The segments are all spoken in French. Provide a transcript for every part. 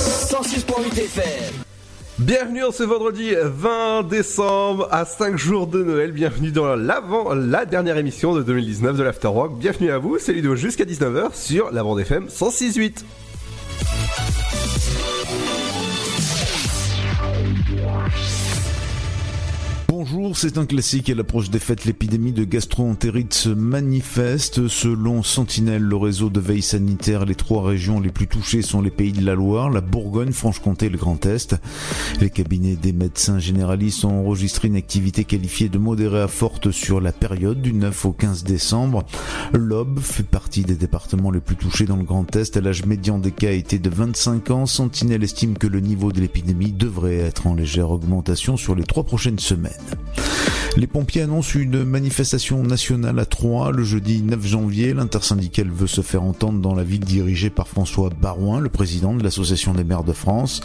106.8 FM. Bienvenue en ce vendredi 20 décembre à 5 jours de Noël. Bienvenue dans l'avant, la dernière émission de 2019 de l'Afterwork. Bienvenue à vous, c'est Ludo jusqu'à 19h sur la bande FM 106.8. Bonjour, c'est un classique à l'approche des fêtes. L'épidémie de gastro-entérite se manifeste. Selon Sentinelle, le réseau de veille sanitaire, les trois régions les plus touchées sont les pays de la Loire, la Bourgogne, Franche-Comté et le Grand Est. Les cabinets des médecins généralistes ont enregistré une activité qualifiée de modérée à forte sur la période du 9 au 15 décembre. L'Aube fait partie des départements les plus touchés dans le Grand Est. L'âge médian des cas était de 25 ans. Sentinelle estime que le niveau de l'épidémie devrait être en légère augmentation sur les trois prochaines semaines. Les pompiers annoncent une manifestation nationale à Troyes le jeudi 9 janvier. L'intersyndicale veut se faire entendre dans la ville dirigée par François Barouin, le président de l'Association des maires de France.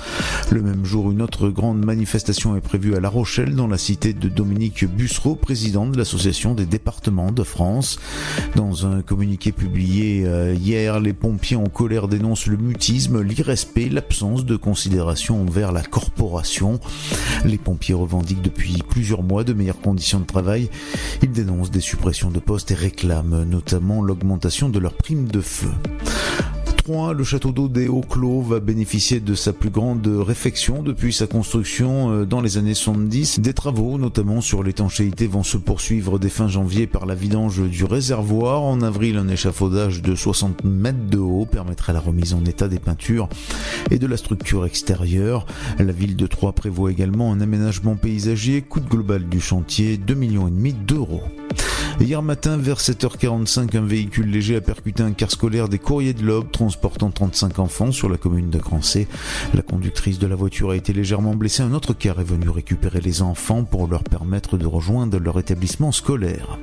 Le même jour, une autre grande manifestation est prévue à La Rochelle, dans la cité de Dominique Bussereau, président de l'Association des départements de France. Dans un communiqué publié euh, hier, les pompiers en colère dénoncent le mutisme, l'irrespect, l'absence de considération envers la corporation. Les pompiers revendiquent depuis plusieurs mois de meilleures conditions de travail. Ils dénoncent des suppressions de postes et réclament notamment l'augmentation de leur prime de feu. 3, le château d'eau des Hauts-Clos va bénéficier de sa plus grande réfection depuis sa construction euh, dans les années 70. Des travaux, notamment sur l'étanchéité, vont se poursuivre dès fin janvier par la vidange du réservoir. En avril, un échafaudage de 60 mètres de haut permettra la remise en état des peintures et de la structure extérieure. La ville de Troyes prévoit également un aménagement paysager. Coût global du chantier, 2 millions d'euros. Hier matin, vers 7h45, un véhicule léger a percuté un car scolaire des courriers de l'Aube transportant 35 enfants sur la commune de Grancé. La conductrice de la voiture a été légèrement blessée. Un autre car est venu récupérer les enfants pour leur permettre de rejoindre leur établissement scolaire.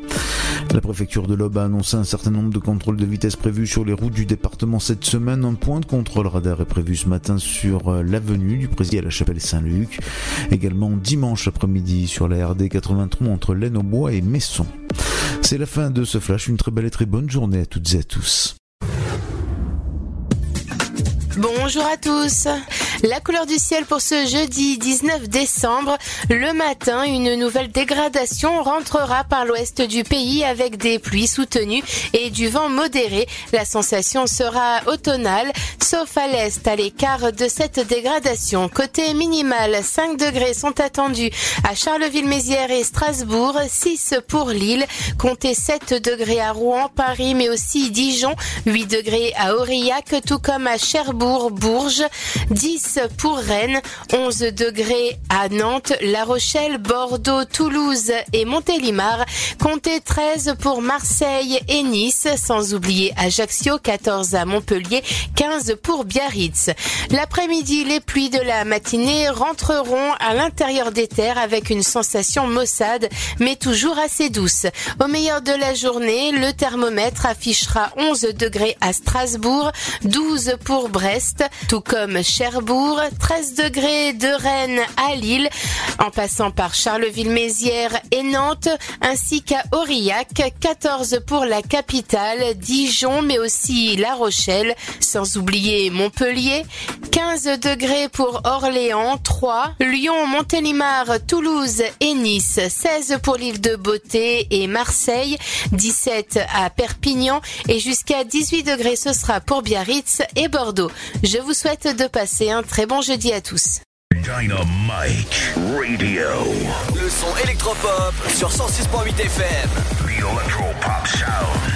La préfecture de l'Aube a annoncé un certain nombre de contrôles de vitesse prévus sur les routes du département cette semaine. Un point de contrôle radar est prévu ce matin sur euh, l'avenue du Président à la chapelle Saint-Luc. Également dimanche après-midi sur la RD 83 entre laine au bois et Messon. C'est la fin de ce flash. Une très belle et très bonne journée à toutes et à tous. Bonjour à tous. La couleur du ciel pour ce jeudi 19 décembre. Le matin, une nouvelle dégradation rentrera par l'ouest du pays avec des pluies soutenues et du vent modéré. La sensation sera automnale, sauf à l'est, à l'écart de cette dégradation. Côté minimal, 5 degrés sont attendus à Charleville-Mézières et Strasbourg, 6 pour Lille, comptez 7 degrés à Rouen, Paris, mais aussi Dijon, 8 degrés à Aurillac, tout comme à Cherbourg, Bourges, 10 pour Rennes, 11 degrés à Nantes, La Rochelle, Bordeaux, Toulouse et Montélimar, comptez 13 pour Marseille et Nice, sans oublier Ajaccio, 14 à Montpellier, 15 pour Biarritz. L'après-midi, les pluies de la matinée rentreront à l'intérieur des terres avec une sensation maussade, mais toujours assez douce. Au meilleur de la journée, le thermomètre affichera 11 degrés à Strasbourg, 12 pour Brest, tout comme Cherbourg, 13 degrés de Rennes à Lille, en passant par Charleville-Mézières et Nantes, ainsi qu'à Aurillac, 14 pour la capitale, Dijon, mais aussi La Rochelle, sans oublier Montpellier, 15 degrés pour Orléans, 3, Lyon, Montélimar, Toulouse et Nice, 16 pour l'île de Beauté et Marseille, 17 à Perpignan et jusqu'à 18 degrés ce sera pour Biarritz et Bordeaux. Je vous souhaite de passer un très bon jeudi à tous. Dynamite Radio. Le son électropop sur 106.8 FM. The Electro Pop Sound.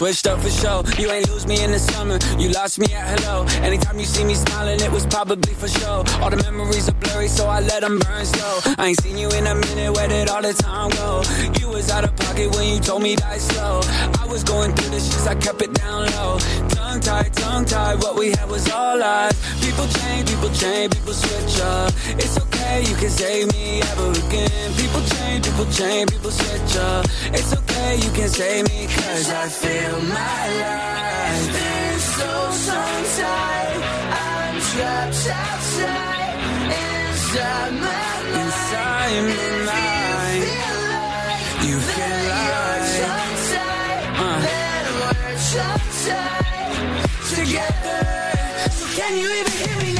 Switched up for show. You ain't lose me in the summer, you lost me at hello. Anytime you see me smiling, it was probably for sure. All the memories are blurry, so I let them burn slow. I ain't seen you in a minute, where did all the time go? You was out of pocket when you told me die slow. I was going through the shits, I kept it down low. Tongue tied, tongue tied, what we had was all lies. People change, people change, people switch up. It's okay, you can save me ever again. People change, people change, people switch up. It's okay, you can save me, cause I feel my life is so tongue-tied. I'm trapped outside, inside my mind. Inside my mind. You feel like uh. Together, so can you even hear me now?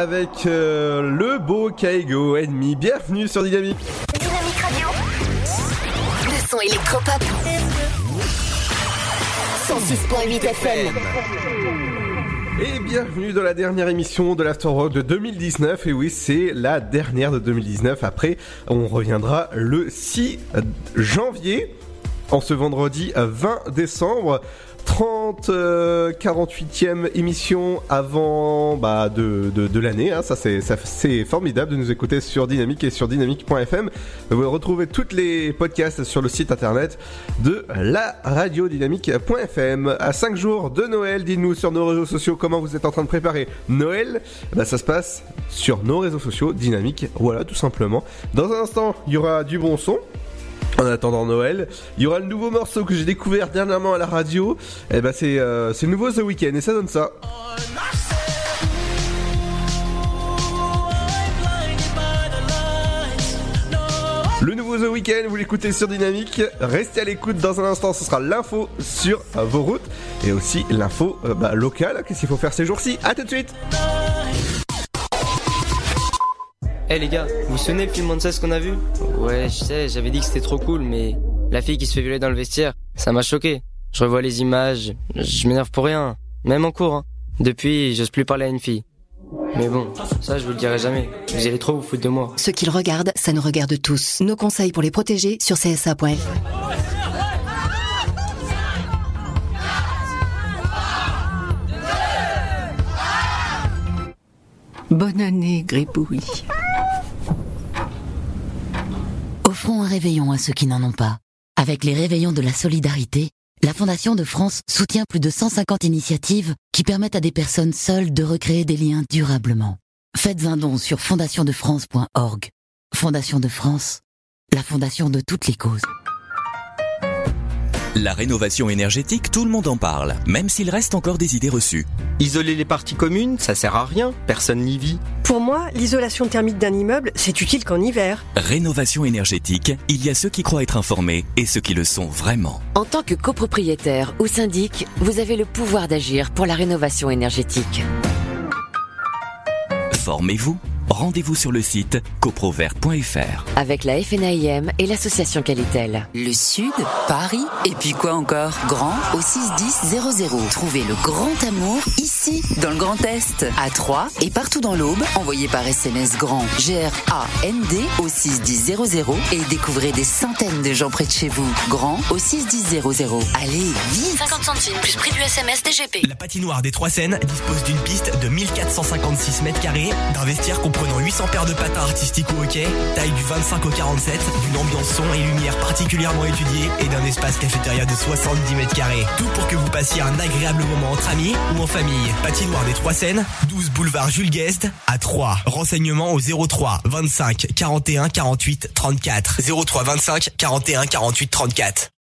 avec euh, le beau Kaigo ennemi. Bienvenue sur Dynamique. Dynamique Radio, le son électropop. 106.8 FM. Et bienvenue dans la dernière émission de l'After Rock de 2019. Et oui, c'est la dernière de 2019. Après, on reviendra le 6 janvier. En ce vendredi 20 décembre 30, euh, 48e émission avant bah, de, de, l'année. Hein. Ça, c'est, ça, c'est formidable de nous écouter sur Dynamique et sur dynamique.fm. Vous retrouvez toutes les podcasts sur le site internet de la radio dynamique.fm. À 5 jours de Noël, dites-nous sur nos réseaux sociaux comment vous êtes en train de préparer Noël. Bah, ça se passe sur nos réseaux sociaux Dynamique. Voilà, tout simplement. Dans un instant, il y aura du bon son. En attendant Noël, il y aura le nouveau morceau que j'ai découvert dernièrement à la radio. Et ben c'est euh, c'est nouveau The Weeknd et ça donne ça. Le nouveau The Weeknd, vous l'écoutez sur Dynamique. Restez à l'écoute dans un instant, ce sera l'info sur euh, vos routes et aussi l'info euh, bah, locale. Qu'est-ce qu'il faut faire ces jours-ci? À tout de suite. Eh les gars, vous vous souvenez le film ce qu'on a vu? Ouais, je sais, j'avais dit que c'était trop cool, mais la fille qui se fait violer dans le vestiaire, ça m'a choqué. Je revois les images, je m'énerve pour rien, même en cours. Hein. Depuis, j'ose plus parler à une fille. Mais bon, ça je vous le dirai jamais. Vous allez trop vous foutre de moi. Ce qu'ils regardent, ça nous regarde tous. Nos conseils pour les protéger sur csa.fr. Bonne année, Gribouille. Offrons un réveillon à ceux qui n'en ont pas. Avec les réveillons de la solidarité, la Fondation de France soutient plus de 150 initiatives qui permettent à des personnes seules de recréer des liens durablement. Faites un don sur fondationdefrance.org. Fondation de France, la fondation de toutes les causes. La rénovation énergétique, tout le monde en parle, même s'il reste encore des idées reçues. Isoler les parties communes, ça sert à rien, personne n'y vit. Pour moi, l'isolation thermique d'un immeuble, c'est utile qu'en hiver. Rénovation énergétique, il y a ceux qui croient être informés et ceux qui le sont vraiment. En tant que copropriétaire ou syndic, vous avez le pouvoir d'agir pour la rénovation énergétique. Formez-vous Rendez-vous sur le site coprovert.fr. Avec la FNAIM et l'association Qualitel. Le Sud, Paris, et puis quoi encore? Grand au 61000. Trouvez le grand amour ici, dans le Grand Est, à Troyes et partout dans l'Aube. Envoyez par SMS grand G-R-A-N-D au 61000 et découvrez des centaines de gens près de chez vous. Grand au 61000. Allez, vite 50 centimes plus prix du SMS DGP. La patinoire des Trois Seines dispose d'une piste de 1456 mètres carrés, d'un vestiaire comprenant 800 paires de patins artistiques ou hockey, taille du 25 au 47, d'une ambiance son et lumière particulièrement étudiée et d'un espace cafétéria de 70 mètres carrés. Tout pour que vous passiez un agréable moment entre amis ou en famille. Patinoire des Trois Seines, 12 boulevard Jules Guest à 3. Renseignements au 03 25 41 48 34. 03 25 41 48 34.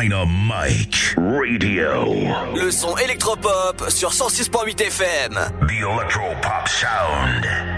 Dynamite Radio. Le son électropop sur 106.8 FM. The Electropop Sound.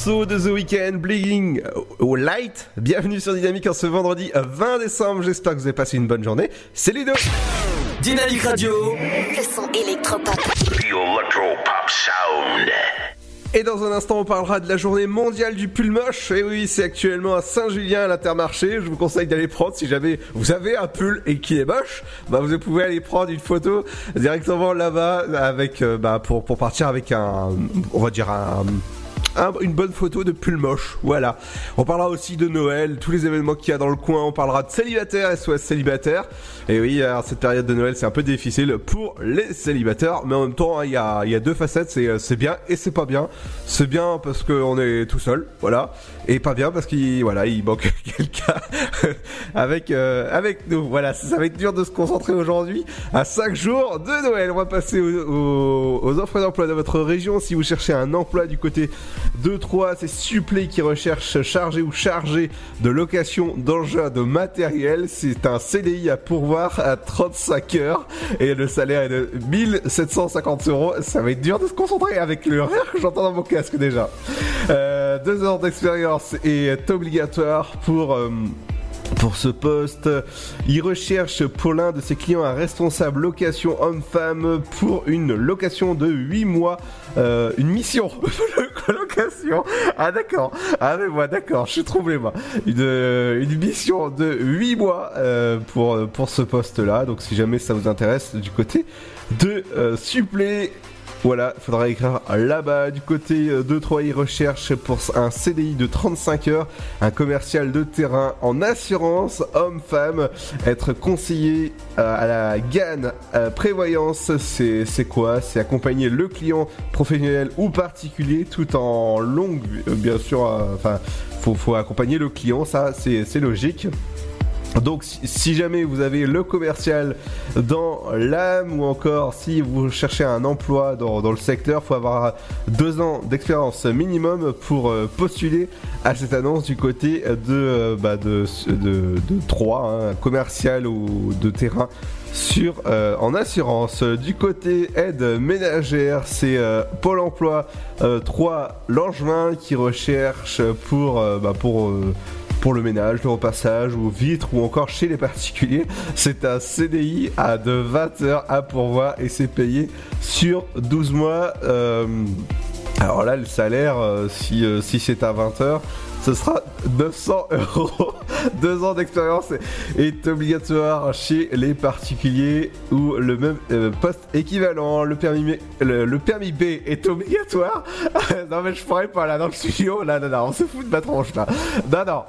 Morceau de The Weeknd, Bleeding au Light. Bienvenue sur Dynamique en ce vendredi 20 décembre. J'espère que vous avez passé une bonne journée. C'est Ludo. Dynamique Radio. Le son électropop. The Electro Pop Sound. Et dans un instant, on parlera de la journée mondiale du pull moche. Et oui, c'est actuellement à Saint-Julien à l'Intermarché. Je vous conseille d'aller prendre si jamais vous avez un pull et qu'il est moche. Bah, vous pouvez aller prendre une photo directement là-bas avec, euh, bah, pour, pour partir avec un, on va dire un, un- une bonne photo de pull moche. Voilà. On parlera aussi de Noël, tous les événements qu'il y a dans le coin. On parlera de célibataires, SOS célibataires. Et oui, alors, cette période de Noël, c'est un peu difficile pour les célibataires. Mais en même temps, hein, il y a, deux facettes. Euh, c'est bien et c'est pas bien. C'est bien parce qu'on est tout seul. Voilà. Et pas bien parce qu'il, voilà, il manque quelqu'un avec, euh, avec nous. Voilà. Ça va être dur de se concentrer aujourd'hui à 5 jours de Noël. On va passer aux, offres d'emploi de votre région. Si vous cherchez un emploi du côté de Troyes, c'est Supplé qui recherche chargé ou chargé de location d'engins de matériel. C'est un CDI à pourvoir à 35 heures et le salaire est de 1750 euros. Ça va être dur de se concentrer avec le rire que j'entends dans mon casque déjà. Euh, deux heures d'expérience est obligatoire pour... euh, pour ce poste, il recherche pour l'un de ses clients un responsable location homme-femme pour une location de 8 mois, euh, une mission de colocation. Ah d'accord, ah mais moi d'accord, je suis troublé moi. Une, euh, une mission de 8 mois euh, pour, pour ce poste-là, donc si jamais ça vous intéresse du côté de euh, supplé. Voilà, il faudra écrire là-bas du côté euh, de Troyes, recherche pour un CDI de 35 heures, un commercial de terrain en assurance, homme-femme, être conseiller euh, à la GAN euh, prévoyance, c'est quoi? C'est accompagner le client professionnel ou particulier tout en longue, bien sûr, enfin, faut, faut accompagner le client, ça c'est logique. Donc si- jamais vous avez le commercial dans l'âme ou encore si vous cherchez un emploi dans, dans le secteur, faut avoir deux ans d'expérience minimum pour euh, postuler à cette annonce du côté de, euh, bah, de, de, de Troyes, hein, commercial ou de terrain sur euh, en assurance. Du côté aide ménagère, c'est Pôle Emploi euh, 3 Langevin qui recherche pour bah, pour pour le ménage, le repassage ou vitres ou encore chez les particuliers. C'est un CDI à de 20 heures à pourvoir et c'est payé sur 12 mois. Euh, alors là, le salaire, euh, si, euh, si c'est à 20 heures, ce sera 900 euros. Deux ans d'expérience est obligatoire chez les particuliers ou le même euh, poste équivalent. Le permis, B- est obligatoire. non mais je pourrais pas là dans le studio. Là, non, non, on se fout de ma tronche là. Non, non.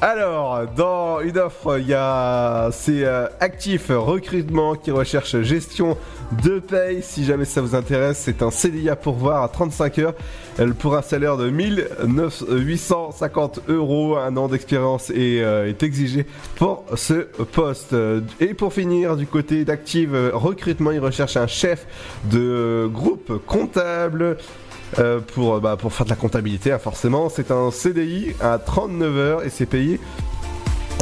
Alors, dans une offre, il y a c'est euh, actif recrutement qui recherche gestion de paye. Si jamais ça vous intéresse, c'est un CDI à pourvoir à 35 heures pour un salaire de 1850 250 euros. Un an d'expérience est, euh, est exigé pour ce poste. Et pour finir, du côté d'Active euh, Recrutement, il recherche un chef de groupe comptable. euh, pour, bah, pour faire de la comptabilité, hein, forcément, c'est un CDI à 39 heures et c'est payé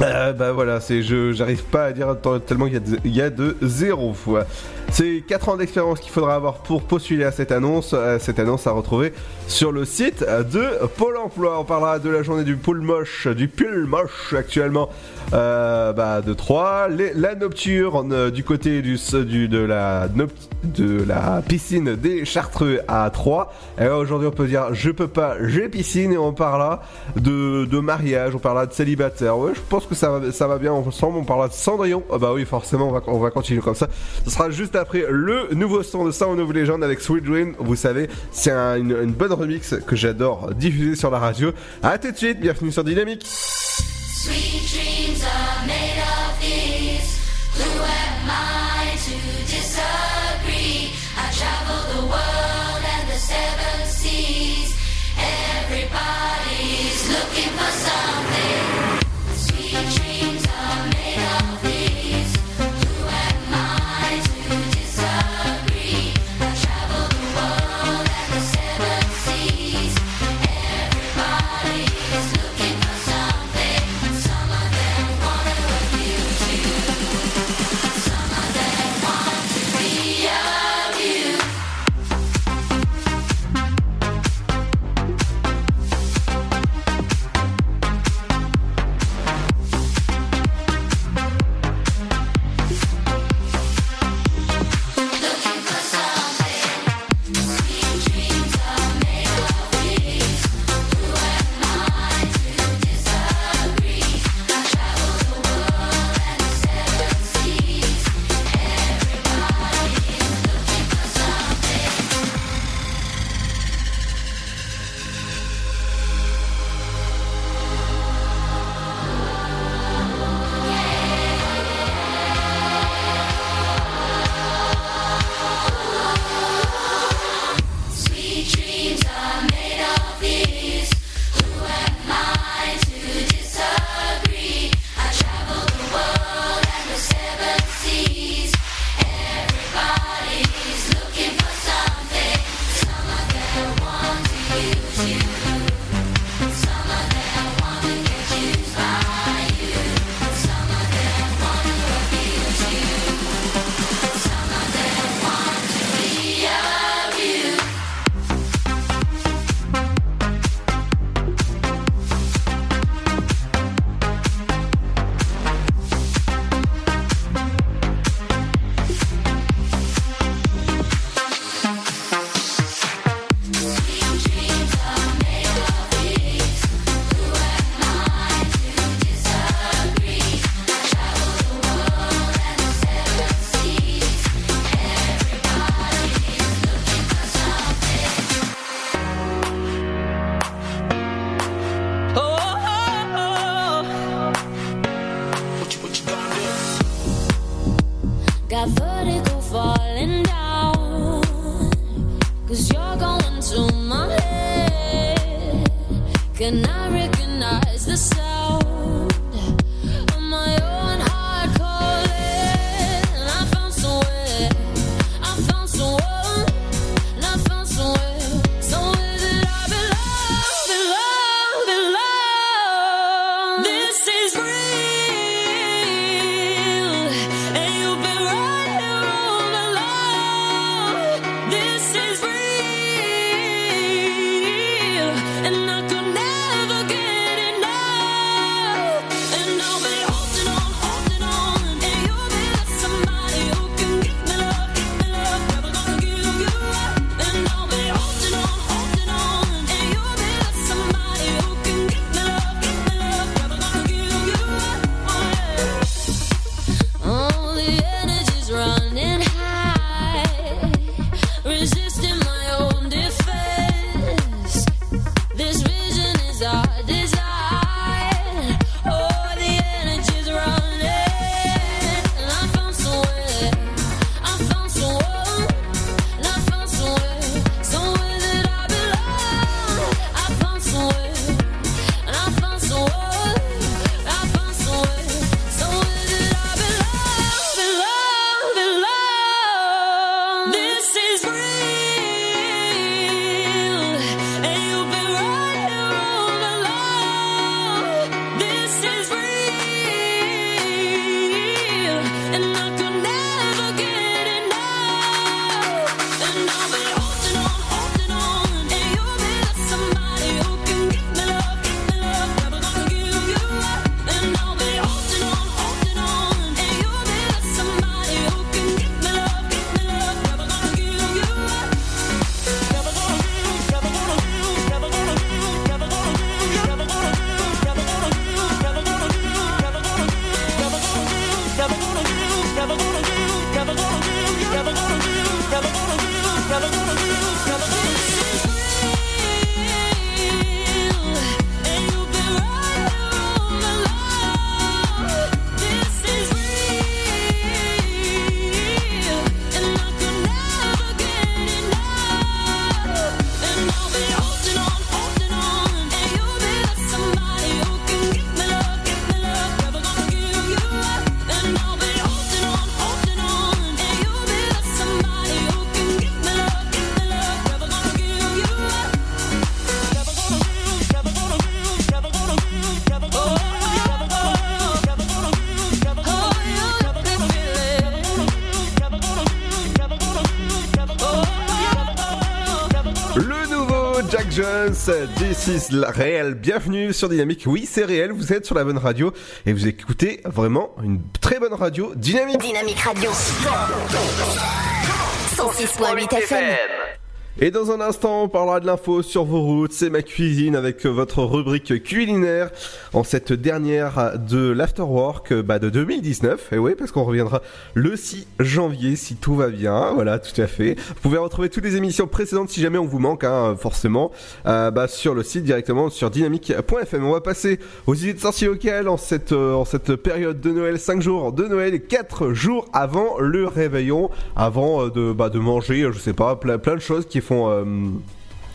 euh, bah voilà, je j'arrive pas à dire tellement il y a de, zéro. Ouais. C'est 4 ans d'expérience qu'il faudra avoir pour postuler à cette annonce. Euh, cette annonce à retrouver sur le site de Pôle Emploi. On parlera de la journée du pull moche, du pull moche actuellement euh, bah, de 3. Les- la nocturne euh, du côté de la piscine des Chartreux à 3. Et aujourd'hui on peut dire je peux pas, j'ai piscine et on parlera de, mariage, on parlera de célibataire. Je pense que ça va, bien ensemble. On parlera de Cendrillon. Ah bah oui, forcément, on va, on va continuer comme ça. Après le nouveau son de Sound of Legend avec Sweet Dream. Vous savez, c'est un- une, bonne remix que j'adore diffuser sur la radio. À tout de suite, bienvenue sur Dynamique. This is la- réel. Bienvenue sur Dynamique. Oui, c'est réel. Vous êtes sur la bonne radio et vous écoutez vraiment une très bonne radio Dynamique. Dynamique Radio. 106.8 FM. Et dans un instant, on parlera de l'info sur vos routes. C'est ma cuisine avec votre rubrique culinaire en cette dernière de l'Afterwork bah, de 2019. Et oui, parce qu'on reviendra le 6 janvier si tout va bien. Voilà, tout à fait. Vous pouvez retrouver toutes les émissions précédentes si jamais on vous manque, hein, forcément, euh, bah, sur le site directement sur dynamique.fm. On va passer aux idées de sortie locales en cette, euh, période de Noël, 5 jours de Noël et 4 jours avant le réveillon, avant euh, de, bah, de manger, je sais pas, plein, de choses qui font...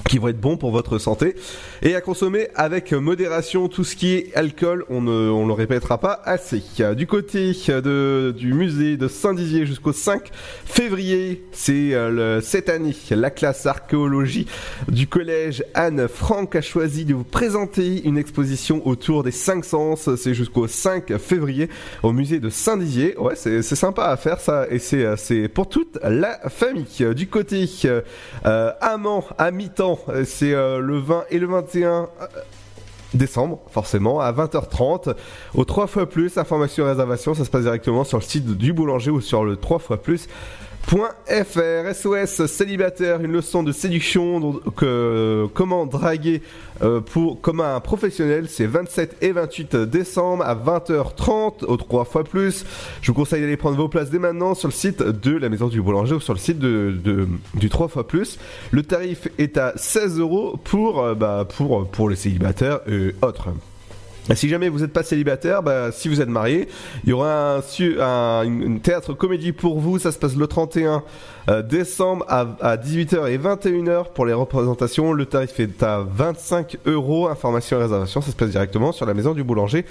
qui vont être bons pour votre santé. Et à consommer avec modération tout ce qui est alcool on ne on le répétera pas assez. Du côté de du musée de Saint-Dizier jusqu'au 5 février c'est euh, cette année la classe archéologie du collège Anne Franck a choisi de vous présenter une exposition autour des cinq sens. C'est jusqu'au 5 février au musée de Saint-Dizier. Ouais c'est sympa à faire ça. Et c'est euh, c'est pour toute la famille. Du côté euh, amant à mi-temps euh, c'est euh, le 20 et le 21 euh, décembre, forcément, à 20h30. Au 3 fois plus, information et réservation, ça se passe directement sur le site du boulanger ou sur le 3 fois plus. .fr SOS célibataire une leçon de séduction dont- que comment draguer euh, pour comme un professionnel. C'est 27 et 28 décembre à 20h30 au 3 fois plus. Je vous conseille d'aller prendre vos places dès maintenant sur le site de la maison du boulanger ou sur le site de, de- du 3 fois plus. Le tarif est à 16 euros pour euh, bah, pour pour les célibataires et autres si jamais vous n'êtes pas célibataire, bah, si vous êtes marié, il y aura un, un- une, théâtre comédie pour vous. Ça se passe le 31 euh, décembre à, à 18h et 21h pour les représentations. Le tarif est à 25 euros. Information et réservation, ça se passe directement sur la maison du boulanger.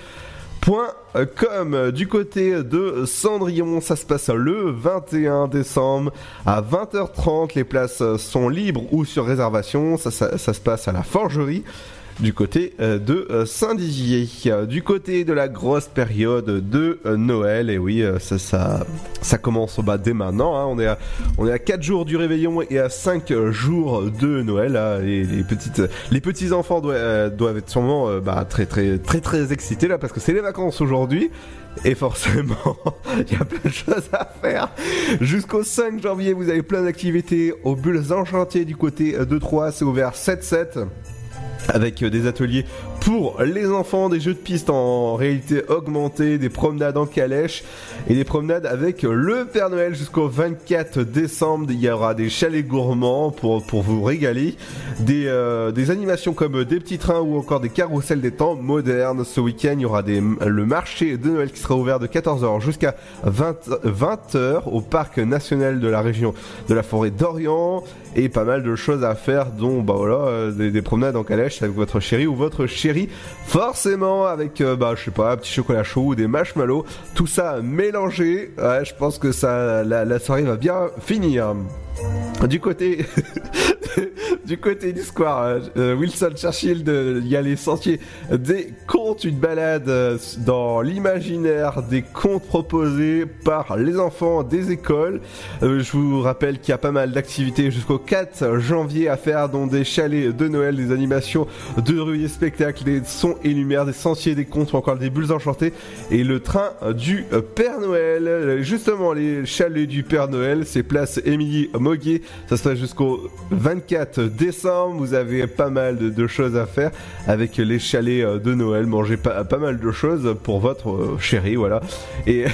Point euh, com du côté de Cendrillon, ça se passe le 21 décembre à 20h30. Les places sont libres ou sur réservation. Ça, ça, ça se passe à la Forgerie du côté euh, de euh, Saint-Dizier. Du côté de la grosse période de euh, Noël, et oui, ça, commence bah, dès maintenant. hein. On, est à, on est à 4 jours du réveillon et à 5 jours de Noël. là. Les, petites, les petits enfants doivent, être sûrement bah, très, très, très, très excités là parce que c'est les vacances aujourd'hui. Et forcément, il y a plein de choses à faire. Jusqu'au 5 janvier, vous avez plein d'activités aux bulles enchantées du côté de Troyes. C'est ouvert 7-7 avec euh, des ateliers pour les enfants, des jeux de piste en réalité augmentée, des promenades en calèche et des promenades avec le Père Noël jusqu'au 24 décembre. Il y aura des chalets gourmands pour, pour vous régaler, des, euh, des animations comme des petits trains ou encore des carousels des temps modernes. Ce week-end, il y aura des, le marché de Noël qui sera ouvert de 14h jusqu'à 20, 20h au parc national de la région de la forêt d'Orient et pas mal de choses à faire dont bah voilà euh, des, des promenades en calèche avec votre chéri ou votre chérie. Forcément avec euh, bah je sais pas un petit chocolat chaud ou des marshmallows. Tout ça mélangé. Je pense que ça la, la soirée va bien finir du côté du côté du square euh, Wilson Churchill il y a les sentiers des contes une balade euh, dans l'imaginaire des contes proposés par les enfants des écoles. Euh, je vous rappelle qu'il y a pas mal d'activités jusqu'au 4 janvier à faire dont des chalets de Noël des animations de rue des spectacles des sons et lumières des sentiers des contes ou encore des bulles enchantées et le train du Père Noël. Justement les chalets du Père Noël c'est place Émilie Ça se passe jusqu'au 24 décembre. Vous avez pas mal de, choses à faire avec les chalets euh, de Noël. Manger pas, pas mal de choses pour votre euh, chéri voilà. Et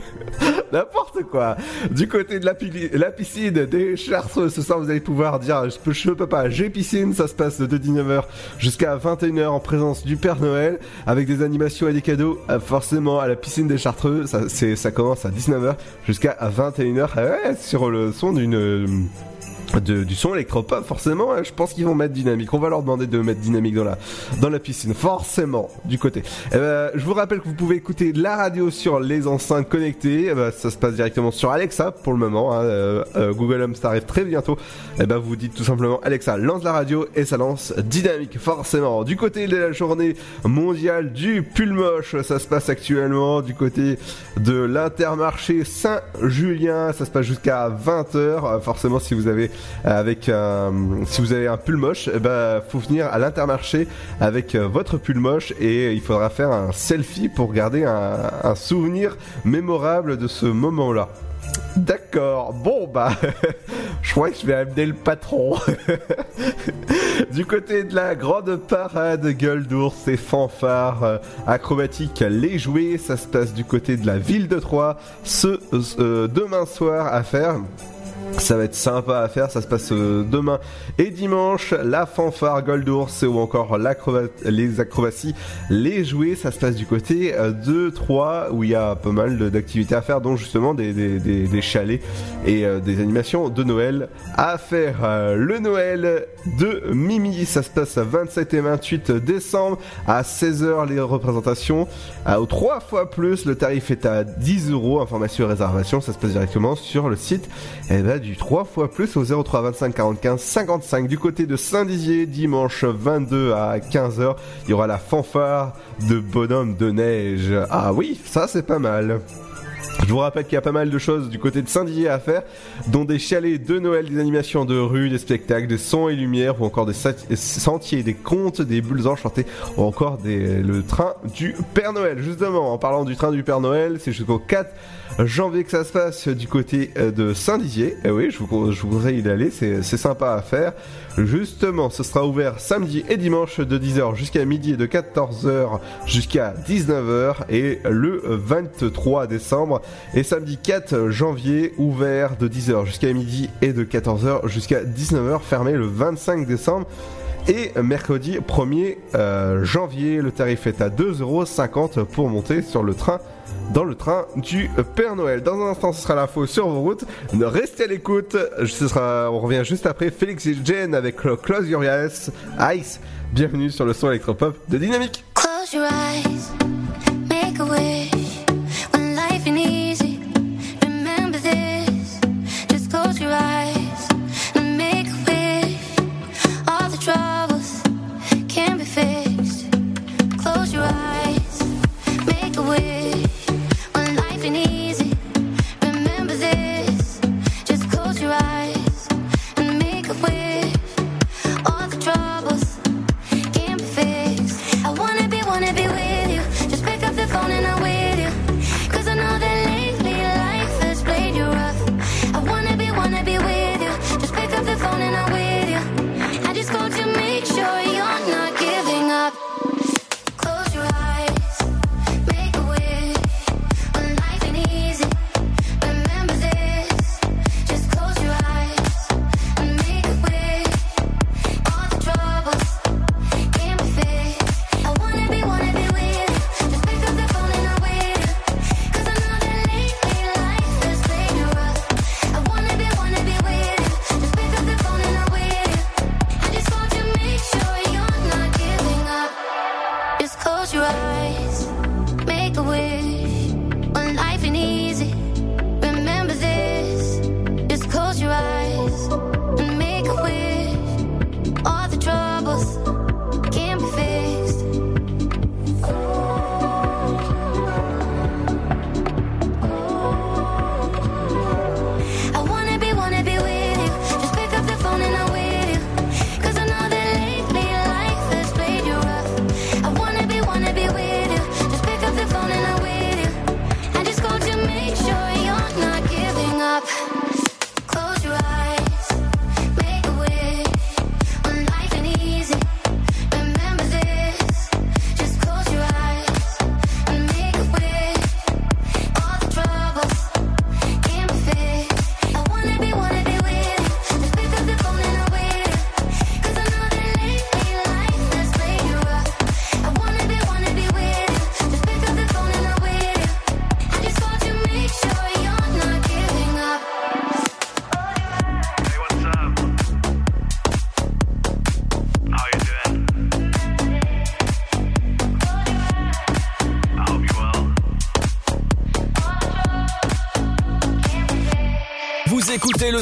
n'importe quoi. Du côté de la, pi- la piscine des Chartreux ce soir vous allez pouvoir dire je peux, je peux pas. J'ai piscine. Ça se passe de 19h jusqu'à 21h en présence du Père Noël avec des animations et des cadeaux euh, forcément à la piscine des Chartreux. Ça, commence à 19h jusqu'à 21h Ah sur le son d'une Um. De- du son électropop forcément hein, je pense qu'ils vont mettre dynamique. On va leur demander de mettre dynamique dans la dans la piscine forcément du côté. Eh ben, je vous rappelle que vous pouvez écouter la radio sur les enceintes connectées. Eh ben, ça se passe directement sur Alexa pour le moment hein, euh, euh, Google Home ça arrive très bientôt. Et ben vous dites tout simplement Alexa lance la radio et ça lance dynamique forcément. Du côté de la journée mondiale du pull moche ça se passe actuellement du côté de l'intermarché Saint-Julien. Ça se passe jusqu'à 20h forcément si vous avez avec un, si vous avez un pull moche, eh ben faut venir à l'intermarché avec euh, votre pull moche et il faudra faire un selfie pour garder un, souvenir mémorable de ce moment-là. D'accord, bon bah, je crois que je vais amener le patron. du côté de la grande parade, gueule d'ours et fanfares euh, acrobatiques, les jouets, ça se passe du côté de la ville de Troyes, ce euh, demain soir à faire. Ça va être sympa à faire, ça se passe euh, demain et dimanche. La fanfare Gold Ours ou encore les acrobaties, les jouets, ça se passe du côté euh, de Troyes où il y a pas mal d'activités à faire, dont justement des, des, des- chalets et euh, des animations de Noël à faire. Le Noël de Mimi, ça se passe à 27 et 28 décembre à 16h les représentations. À, aux trois fois plus, le tarif est à 10 euros. Information et réservation, ça se passe directement sur le site eh ben, du 3 fois plus au 03 25 45 55. Du côté de Saint-Dizier, dimanche 22 à 15h, il y aura la fanfare de bonhomme de neige. Ah oui, ça c'est pas mal. Je vous rappelle qu'il y a pas mal de choses du côté de Saint-Dizier à faire, dont des chalets de Noël, des animations de rue, des spectacles, des sons et lumières, ou encore des sentiers, des contes, des bulles enchantées, ou encore le train du Père Noël. Justement, en parlant du train du Père Noël, c'est jusqu'au 4 janvier que ça se passe du côté euh, de Saint-Dizier. Et oui, je vous, conseille d'aller, c'est c'est sympa à faire. Justement, ce sera ouvert samedi et dimanche de 10h jusqu'à midi et de 14h jusqu'à 19h et le 23 décembre et samedi 4 janvier ouvert de 10h jusqu'à midi et de 14h jusqu'à 19h fermé le 25 décembre et mercredi 1er euh, janvier le tarif est à 2,50€ pour monter sur le train dans le train du Père Noël. Dans un instant, ce sera l'info sur vos routes. Restez à l'écoute. Ce sera, on revient juste après Félix et Jen avec Close Your Eyes. Ice. Bienvenue sur le son électropop de Dynamique. Close your eyes, make a wish. When life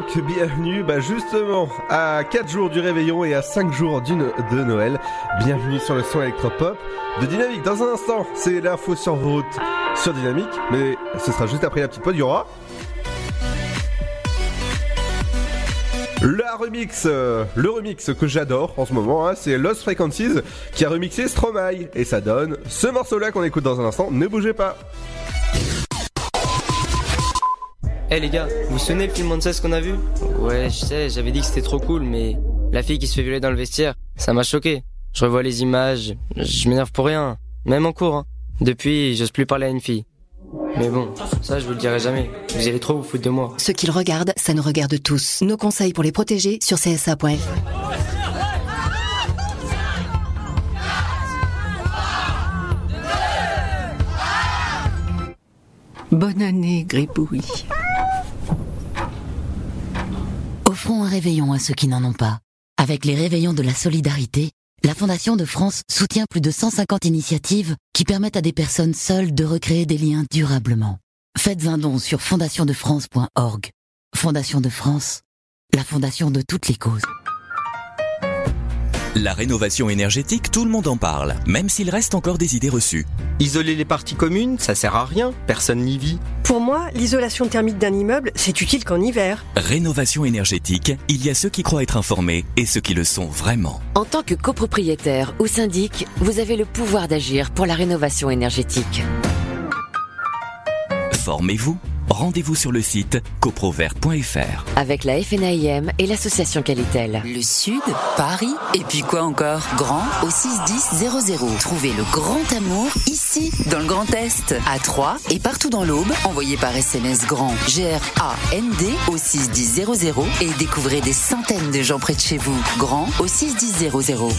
Bienvenue bah justement à 4 jours du réveillon et à 5 jours du no- de Noël. Bienvenue sur le son électropop de Dynamique. Dans un instant, c'est l'info sur vos routes sur Dynamique, mais ce sera juste après la petite pause, il y. La remix, euh, le remix que j'adore en ce moment, hein, c'est Lost Frequencies qui a remixé Stromae et ça donne ce morceau-là qu'on écoute dans un instant. Ne bougez pas. Eh les gars, vous vous souvenez le film Monsters qu'on a vu? Ouais, je sais, j'avais dit que c'était trop cool, mais la fille qui se fait violer dans le vestiaire, ça m'a choqué. Je revois les images, je m'énerve pour rien, même en cours. hein. Depuis, j'ose plus parler à une fille. Mais bon, ça je vous le dirai jamais. Vous allez trop vous foutre de moi. Ce qu'ils regardent, ça nous regarde tous. Nos conseils pour les protéger sur csa.fr. Bonne année, Gribouille. Offrons un réveillon à ceux qui n'en ont pas. Avec les réveillons de la solidarité, la Fondation de France soutient plus de 150 initiatives qui permettent à des personnes seules de recréer des liens durablement. Faites un don sur fondationdefrance.org. Fondation de France, la fondation de toutes les causes. La rénovation énergétique, tout le monde en parle, même s'il reste encore des idées reçues. Isoler les parties communes, ça sert à rien, personne n'y vit. Pour moi, l'isolation thermique d'un immeuble, c'est utile qu'en hiver. Rénovation énergétique, il y a ceux qui croient être informés et ceux qui le sont vraiment. En tant que copropriétaire ou syndic, vous avez le pouvoir d'agir pour la rénovation énergétique. Formez-vous. Rendez-vous sur le site coprovert.fr. Avec la FNAIM et l'association Qualitel. Le Sud, Paris, et puis quoi encore? Grand au 61000. Trouvez le grand amour ici, dans le Grand Est, à Troyes et partout dans l'Aube. Envoyez par SMS grand G-R-A-N-D au 61000 et découvrez des centaines de gens près de chez vous. Grand au 61000.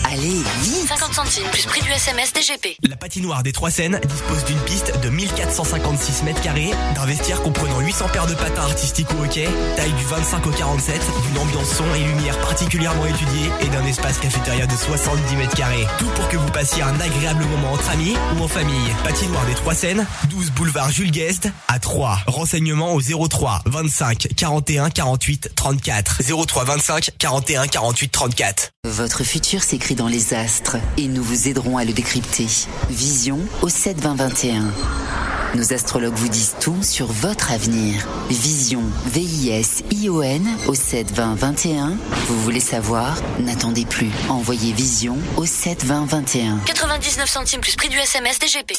Allez, vite 50 centimes plus prix du SMS DGP. La patinoire des Trois Seines dispose d'une piste de 1456 mètres carrés, d'un vestiaire comprenant comprenant 800 paires de patins artistiques ou hockey, taille du 25 au 47, d'une ambiance son et lumière particulièrement étudiée et d'un espace cafétéria de 70 mètres carrés. Tout pour que vous passiez un agréable moment entre amis ou en famille. Patinoire des Trois Seines, 12 boulevard Jules Guest à 3. Renseignements au 03 25 41 48 34. 03 25 41 48 34. Votre futur s'écrit dans les astres et nous vous aiderons à le décrypter. Vision au 7 20 21. Nos astrologues vous disent tout sur votre votre avenir. Vision, V-I-S-I-O-N au 7 20 21. Vous voulez savoir? N'attendez plus. Envoyez Vision au 7 20 21. 99 centimes plus prix du SMS DGP.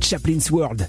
Chaplin's World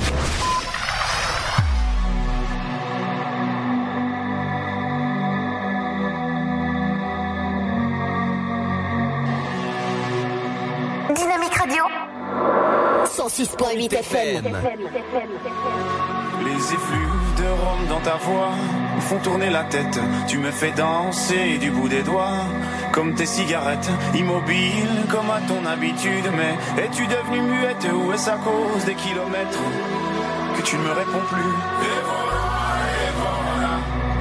Les effluves de Rome dans ta voix font tourner la tête. Tu me fais danser du bout des doigts, comme tes cigarettes, immobile comme à ton habitude. Mais es-tu devenue muette ou est-ce à cause des kilomètres que tu ne me réponds plus?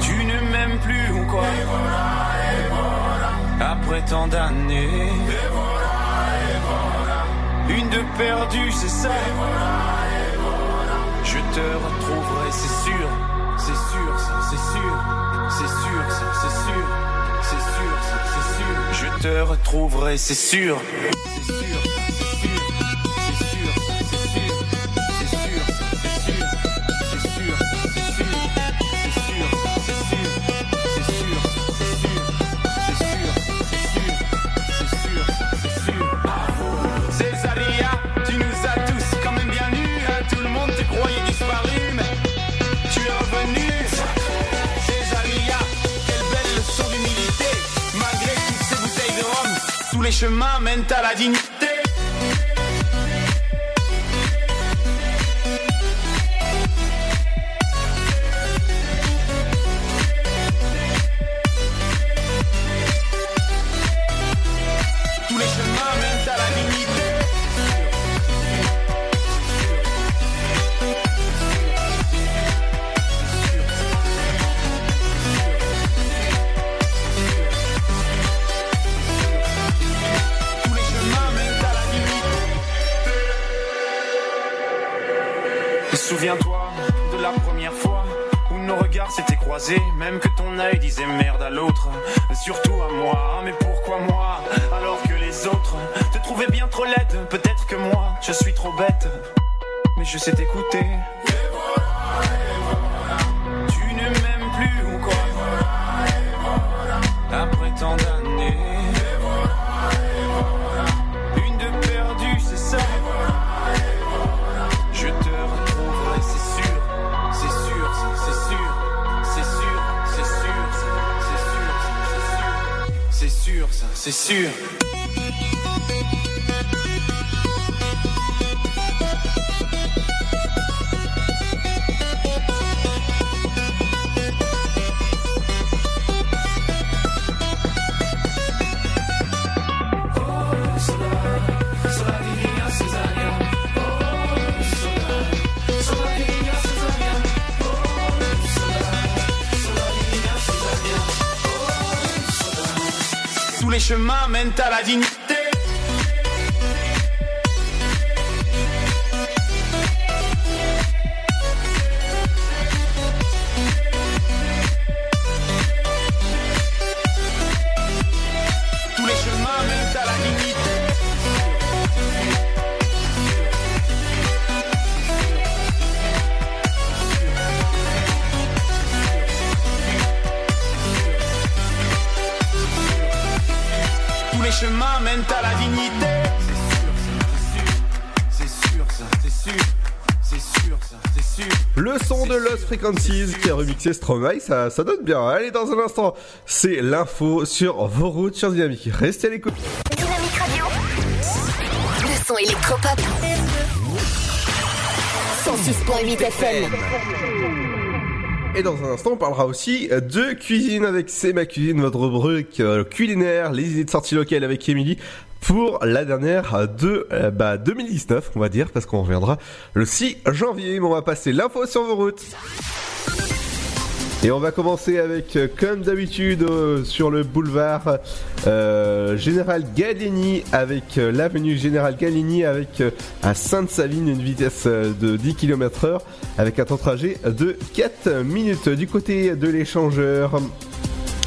Tu ne m'aimes plus ou quoi? Après tant d'années une de perdue, c'est ça. Je te retrouverai, c'est sûr, c'est sûr, ça, c'est sûr, c'est sûr, ça, c'est sûr, c'est sûr, ça, c'est sûr. Je te retrouverai, c'est sûr, c'est sûr, c'est sûr. Les chemins mènent à la dignité. Frequencies qui a remixé Stromae, ça, ça donne bien. Allez, dans un instant, c'est l'info sur vos routes sur Dynamique. Restez à l'écoute. Dynamique Radio. Le son électropop. 106.8 FM. Et dans un instant, on parlera aussi de cuisine avec C'est ma cuisine, votre rubrique euh, culinaire, les idées de sortie locale avec Émilie pour la dernière de euh, bah, 2019, on va dire, parce qu'on reviendra le 6 janvier. Mais on va passer l'info sur vos routes. Et on va commencer avec, euh, comme d'habitude, euh, sur le boulevard Général Gallieni, avec l'avenue Général Gallieni, avec à Sainte-Savine une vitesse de 10 km heure, avec un temps de trajet de 4 minutes. Du côté de l'échangeur,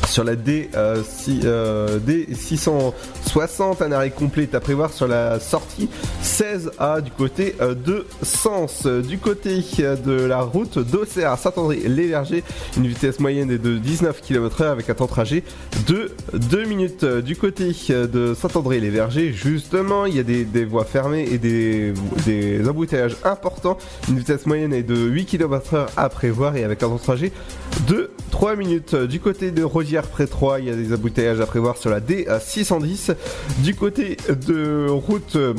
sur la D, euh, si- euh, D660, un arrêt complet est à prévoir sur la sortie 16A du côté euh, de Sens. Du côté de la route d'Auxerre à Saint-André-les-Vergers, une vitesse moyenne est de 19 km/h avec un temps de trajet de 2 minutes. Du côté de Saint-André-les-Vergers, justement, il y a des, voies fermées et des, des embouteillages importants. Une vitesse moyenne est de 8 km/h à prévoir et avec un temps de trajet de 3 minutes. Du côté de Rosière près 3, il y a des embouteillages à prévoir sur la D610. Du côté de route euh,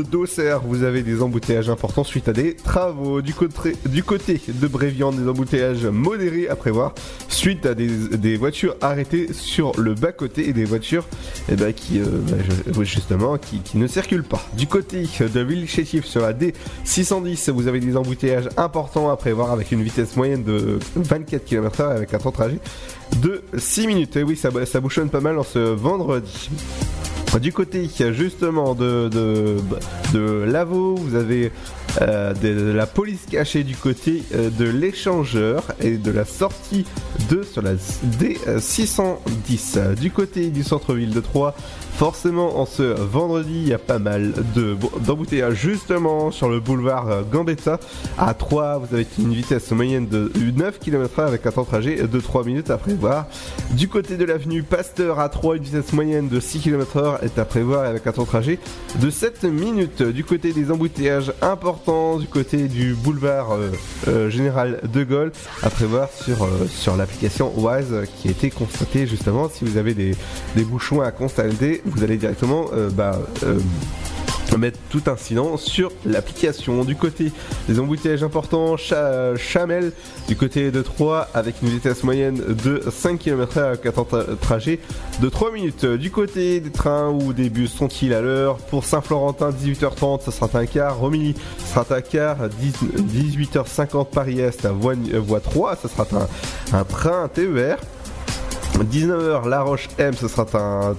d'Auxerre, vous avez des embouteillages importants suite à des travaux. Du côté, de Bréviand, des embouteillages modérés à prévoir suite à des, voitures arrêtées sur le bas-côté et des voitures eh ben, qui, euh, bah, je- justement, qui, ne circulent pas. Du côté de Villechétif sur la D610, vous avez des embouteillages importants à prévoir avec une vitesse moyenne de 24 km/h avec un temps de trajet de 6 minutes. Et oui, ça bouchonne pas mal en ce vendredi. Du côté justement de, de, de Lavaux, vous avez euh, de, la police cachée du côté euh, de l'échangeur et de la sortie 2 sur la D610. Du côté du centre-ville de Troyes, forcément en ce vendredi, il y a pas mal de d'embouteillages justement sur le boulevard euh, Gambetta. À 3, vous avez une vitesse moyenne de 9 km/h avec un temps de trajet de 3 minutes à prévoir. Du côté de l'avenue Pasteur à 3, une vitesse moyenne de 6 km/h est à prévoir avec un temps de trajet de 7 minutes. Du côté des embouteillages importants, du côté du boulevard euh, euh, Général de Gaulle, à prévoir sur, euh, sur l'application euh, qui a été constatée justement. Si vous avez des, des bouchons à constater, vous allez directement bah, mettre tout incident sur l'application. Du côté des embouteillages importants, Cha- Chamel, du côté de 3 avec une vitesse moyenne de 5 km/h avec un temps de trajet de 3 minutes. Du côté des trains ou des bus sont-ils à l'heure? Pour Saint-Florentin, 18h30, ça sera un quart. Romilly, ça sera un quart. 10 18h50, Paris-Est, à voie, voie 3, ça sera un, un train TER. 19h La Roche M ce sera un,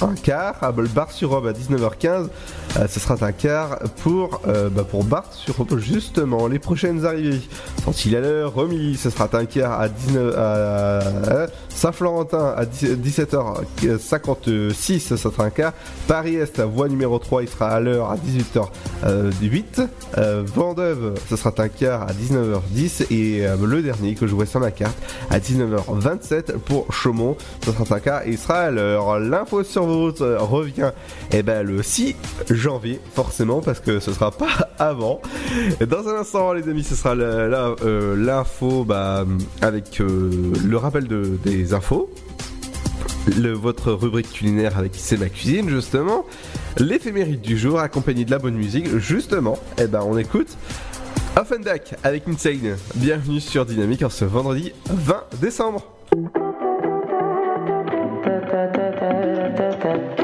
un, quart. À Bar sur Aube à 19h15 euh, ce sera un quart pour euh, bah, pour Bar sur Aube justement les prochaines arrivées sont-ils à l'heure Romilly ce sera un quart à 19 à, à Saint-Florentin à 17h56 ce sera un quart. Paris Est à voie numéro 3 il sera à l'heure à 18h08 euh, Vendeuve ce sera un quart à 19h10 et euh, le dernier que je vois sur ma carte à 19h27 pour Chaumont. Ce sera cas il sera à. L'info sur vos routes euh, revient eh ben, le 6 janvier, forcément, parce que ce sera pas avant. Dans un instant, les amis, ce sera euh, l'info bah, avec euh, le rappel de, des infos. Le, votre rubrique culinaire avec C'est ma cuisine justement l'éphéméride du jour accompagné de la bonne musique justement et ben on écoute Offenbach avec Insane bienvenue sur Dynamique en ce vendredi 20 décembre We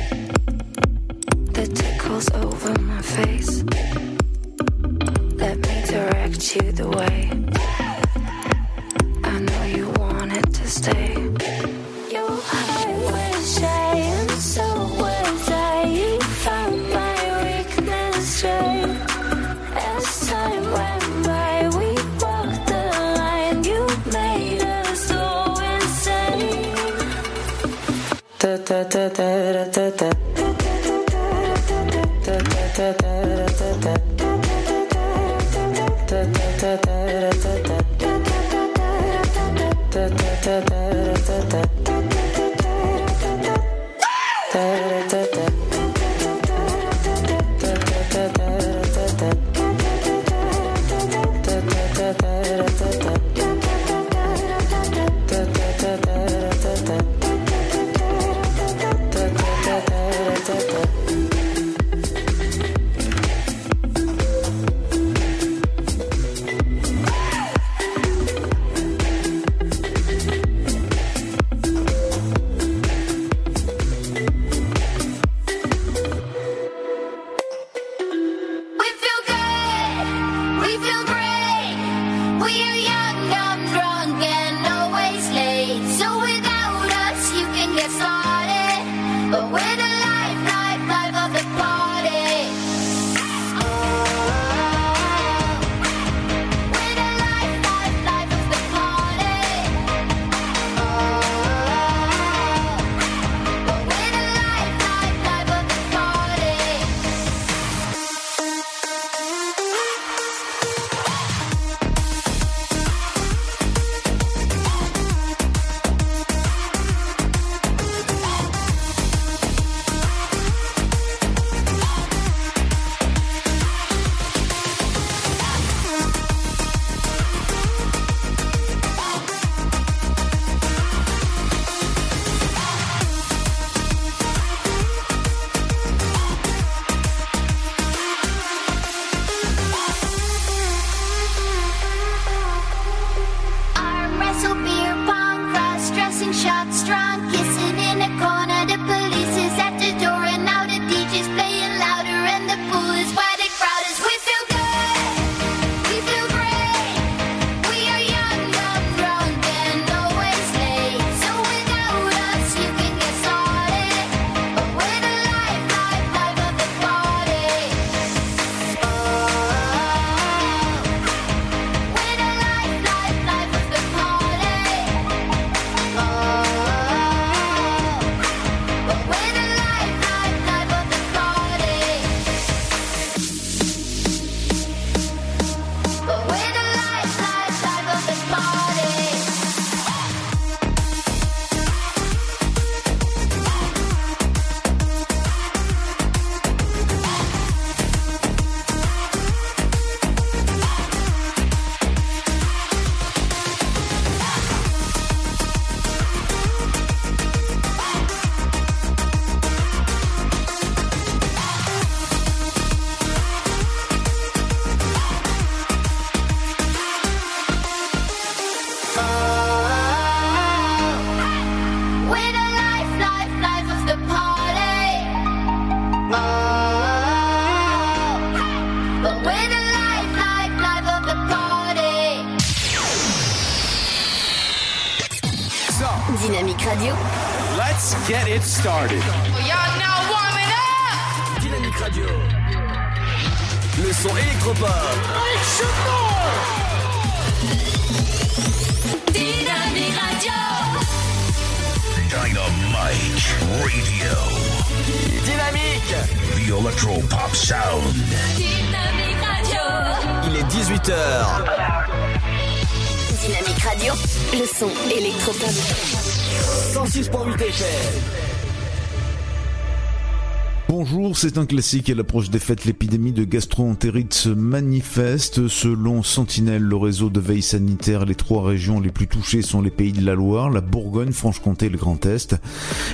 C'est un classique à l'approche des fêtes. L'épidémie de gastroentérite se manifeste. Selon Sentinelle, le réseau de veille sanitaire, les trois régions les plus touchées sont les pays de la Loire, la Bourgogne, Franche-Comté et le Grand Est.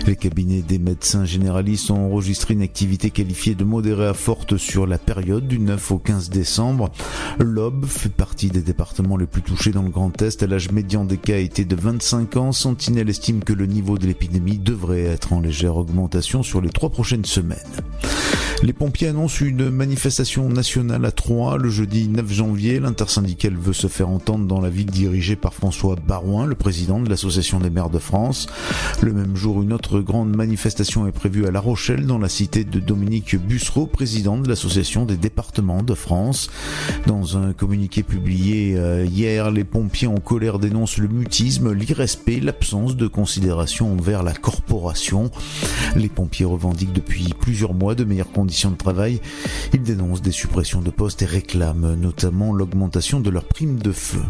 Les cabinets des médecins généralistes ont enregistré une activité qualifiée de modérée à forte sur la période du 9 au 15 décembre. L'Aube fait partie des départements les plus touchés dans le Grand Est. L'âge médian des cas était de 25 ans. Sentinelle estime que le niveau de l'épidémie devrait être en légère augmentation sur les trois prochaines semaines. Les pompiers annoncent une manifestation nationale à Troyes le jeudi 9 janvier. L'intersyndicale veut se faire entendre dans la ville dirigée par François Barouin, le président de l'Association des maires de France. Le même jour, une autre grande manifestation est prévue à La Rochelle, dans la cité de Dominique Bussereau, président de l'Association des départements de France. Dans un communiqué publié euh, hier, les pompiers en colère dénoncent le mutisme, l'irrespect, l'absence de considération envers la corporation. Les pompiers revendiquent depuis plusieurs mois de meilleures conditions de travail. Ils dénoncent des suppressions de postes et réclament notamment l'augmentation de leur prime de feu.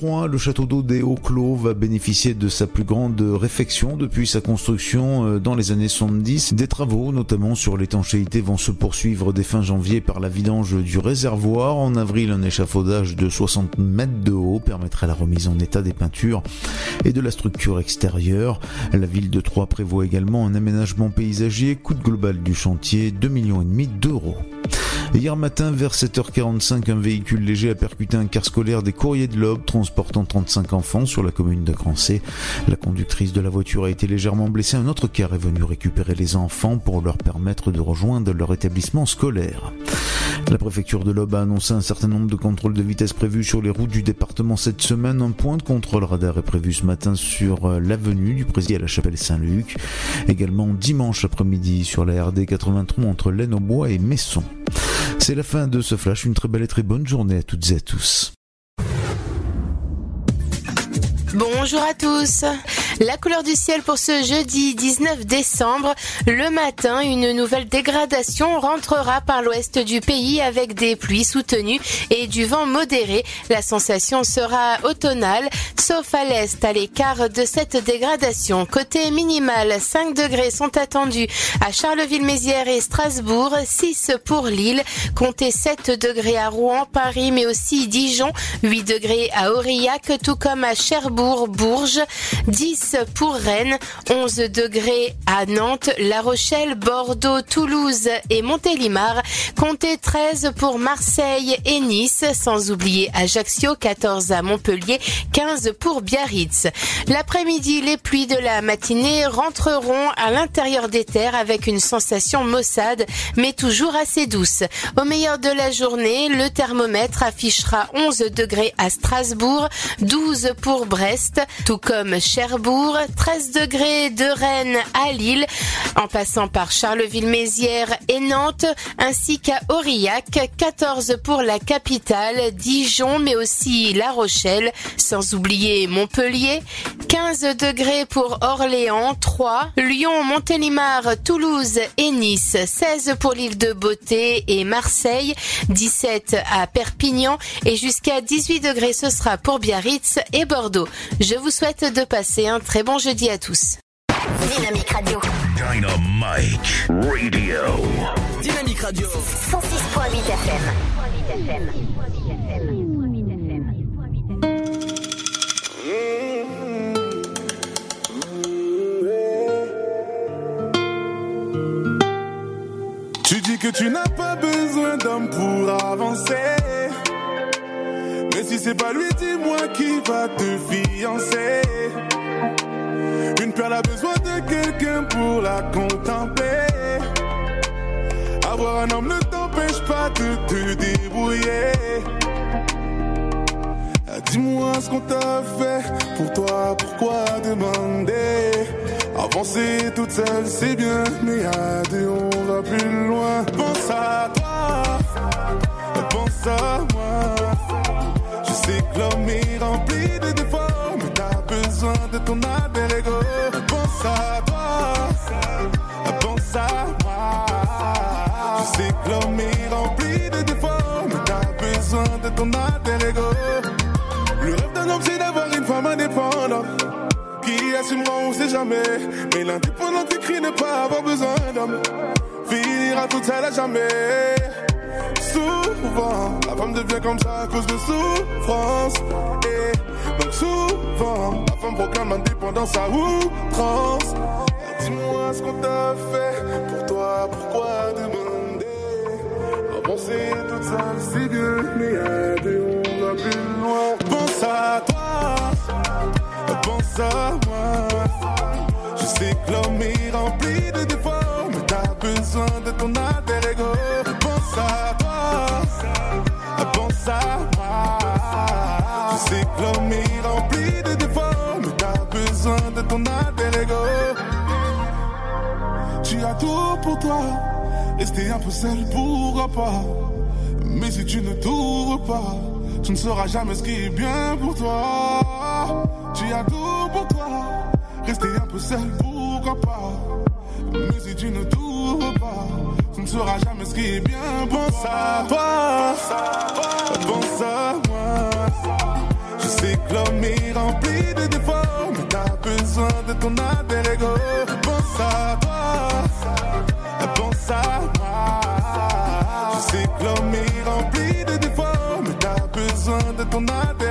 3, le château d'eau des Hauts-Clos va bénéficier de sa plus grande réfection depuis sa construction euh, dans les années 70. Des travaux, notamment sur l'étanchéité, vont se poursuivre dès fin janvier par la vidange du réservoir. En avril, un échafaudage de 60 mètres de haut permettra la remise en état des peintures et de la structure extérieure. La ville de Troyes prévoit également un aménagement paysager. Coût global du chantier, 2 millions d'euros. Hier matin, vers 7h45, un véhicule léger a percuté un car scolaire des courriers de l'Aube transportant 35 enfants sur la commune de Grancé. La conductrice de la voiture a été légèrement blessée. Un autre car est venu récupérer les enfants pour leur permettre de rejoindre leur établissement scolaire. La préfecture de l'Aube a annoncé un certain nombre de contrôles de vitesse prévus sur les routes du département cette semaine. Un point de contrôle radar est prévu ce matin sur euh, l'avenue du Président à la chapelle Saint-Luc. Également dimanche après-midi sur la RD 83 entre laine au bois et Messon. C'est la fin de ce flash. Une très belle et très bonne journée à toutes et à tous. Bonjour à tous. La couleur du ciel pour ce jeudi 19 décembre. Le matin, une nouvelle dégradation rentrera par l'ouest du pays avec des pluies soutenues et du vent modéré. La sensation sera automnale, sauf à l'est, à l'écart de cette dégradation. Côté minimal, 5 degrés sont attendus à Charleville-Mézières et Strasbourg, 6 pour Lille, comptez 7 degrés à Rouen, Paris, mais aussi Dijon, 8 degrés à Aurillac, tout comme à Cherbourg, Bourges, 10 pour Rennes, 11 degrés à Nantes, La Rochelle, Bordeaux, Toulouse et Montélimar, comptez 13 pour Marseille et Nice, sans oublier Ajaccio, 14 à Montpellier, 15 pour Biarritz. L'après-midi, les pluies de la matinée rentreront à l'intérieur des terres avec une sensation maussade, mais toujours assez douce. Au meilleur de la journée, le thermomètre affichera 11 degrés à Strasbourg, 12 pour Brest, tout comme Cherbourg, 13 degrés de Rennes à Lille, en passant par Charleville-Mézières et Nantes, ainsi qu'à Aurillac, 14 pour la capitale, Dijon, mais aussi La Rochelle, sans oublier Montpellier, 15 degrés pour Orléans, 3, Lyon, Montélimar, Toulouse et Nice, 16 pour l'île de Beauté et Marseille, 17 à Perpignan et jusqu'à 18 degrés ce sera pour Biarritz et Bordeaux. Je vous souhaite de passer un bon jeudi à tous. Dynamique Radio. Dynamite Radio. Dynamique Radio. 106.8 FM. Tu dis que tu n'as pas besoin d'homme pour avancer. Mais si c'est pas lui, dis-moi qui va te fiancer. Une perle a besoin de quelqu'un pour la contempler. Avoir un homme ne t'empêche pas de te débrouiller. Ah, Dis-moi ce qu'on t'a fait pour toi, pourquoi demander? Avancer toute seule c'est bien, mais à deux on va plus loin. Pense à toi, pense à moi. L'homme est rempli de défauts, mais t'as besoin de ton alter ego. Pense à toi, pense à moi. L'homme est rempli de défauts, mais t'as besoin de ton alter ego. Le rêve d'un homme, c'est d'avoir une femme indépendante qui assumera, on sait jamais. Mais l'indépendant crie ne pas avoir besoin d'homme. finira toute seule à jamais. Souvent, la femme devient comme ça à cause de souffrance. Et donc souvent, la femme proclame l'indépendance à outrance. Dis-moi ce qu'on t'a fait pour toi, pourquoi demander? Avancer toute seule, c'est bien, mais deux, on va plus loin. Pense à toi, pense à moi. Je sais que l'homme est rempli de défauts, mais t'as besoin de ton alter ego. Pense à toi, pense à sais que l'homme est rempli de défauts, mais t'as besoin de ton alter. Tu as tout pour toi, rester un peu seul, pourquoi pas. Mais si tu ne t'ouvres pas, tu ne sauras jamais ce qui est bien pour toi. Tu as tout pour toi, rester un peu seul, pourquoi pas. Mais si tu ne t'ouvres pas, ne sauras jamais ce qui est bien. Pense à toi, pense à moi. Je sais que l'homme est rempli de défauts, mais t'as besoin de ton alter ego. Pense à toi, pense à moi. Je sais que l'homme est rempli de défauts, mais t'as besoin de ton alter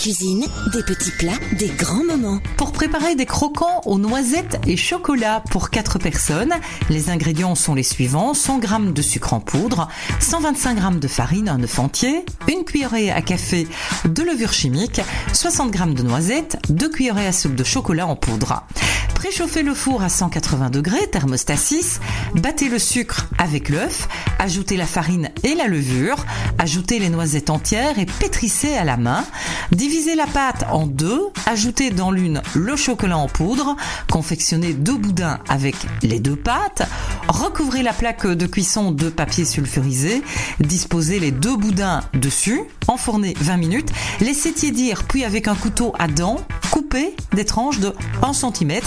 cuisine, des petits plats, des grands moments. Pour préparer des croquants aux noisettes et chocolat pour 4 personnes, les ingrédients sont les suivants 100 g de sucre en poudre, 125 g de farine, un œuf entier, une cuillerée à café de levure chimique, 60 g de noisettes, 2 cuillerées à soupe de chocolat en poudre. Préchauffez le four à 180 degrés, thermostat 6, battez le sucre avec l'œuf, ajoutez la farine et la levure, ajoutez les noisettes entières et pétrissez à la main. Divisez la pâte en deux, ajoutez dans l'une le chocolat en poudre, confectionnez deux boudins avec les deux pâtes, recouvrez la plaque de cuisson de papier sulfurisé, disposez les deux boudins dessus, enfournez 20 minutes, laissez tiédir puis avec un couteau à dents, coupez des tranches de 1 cm,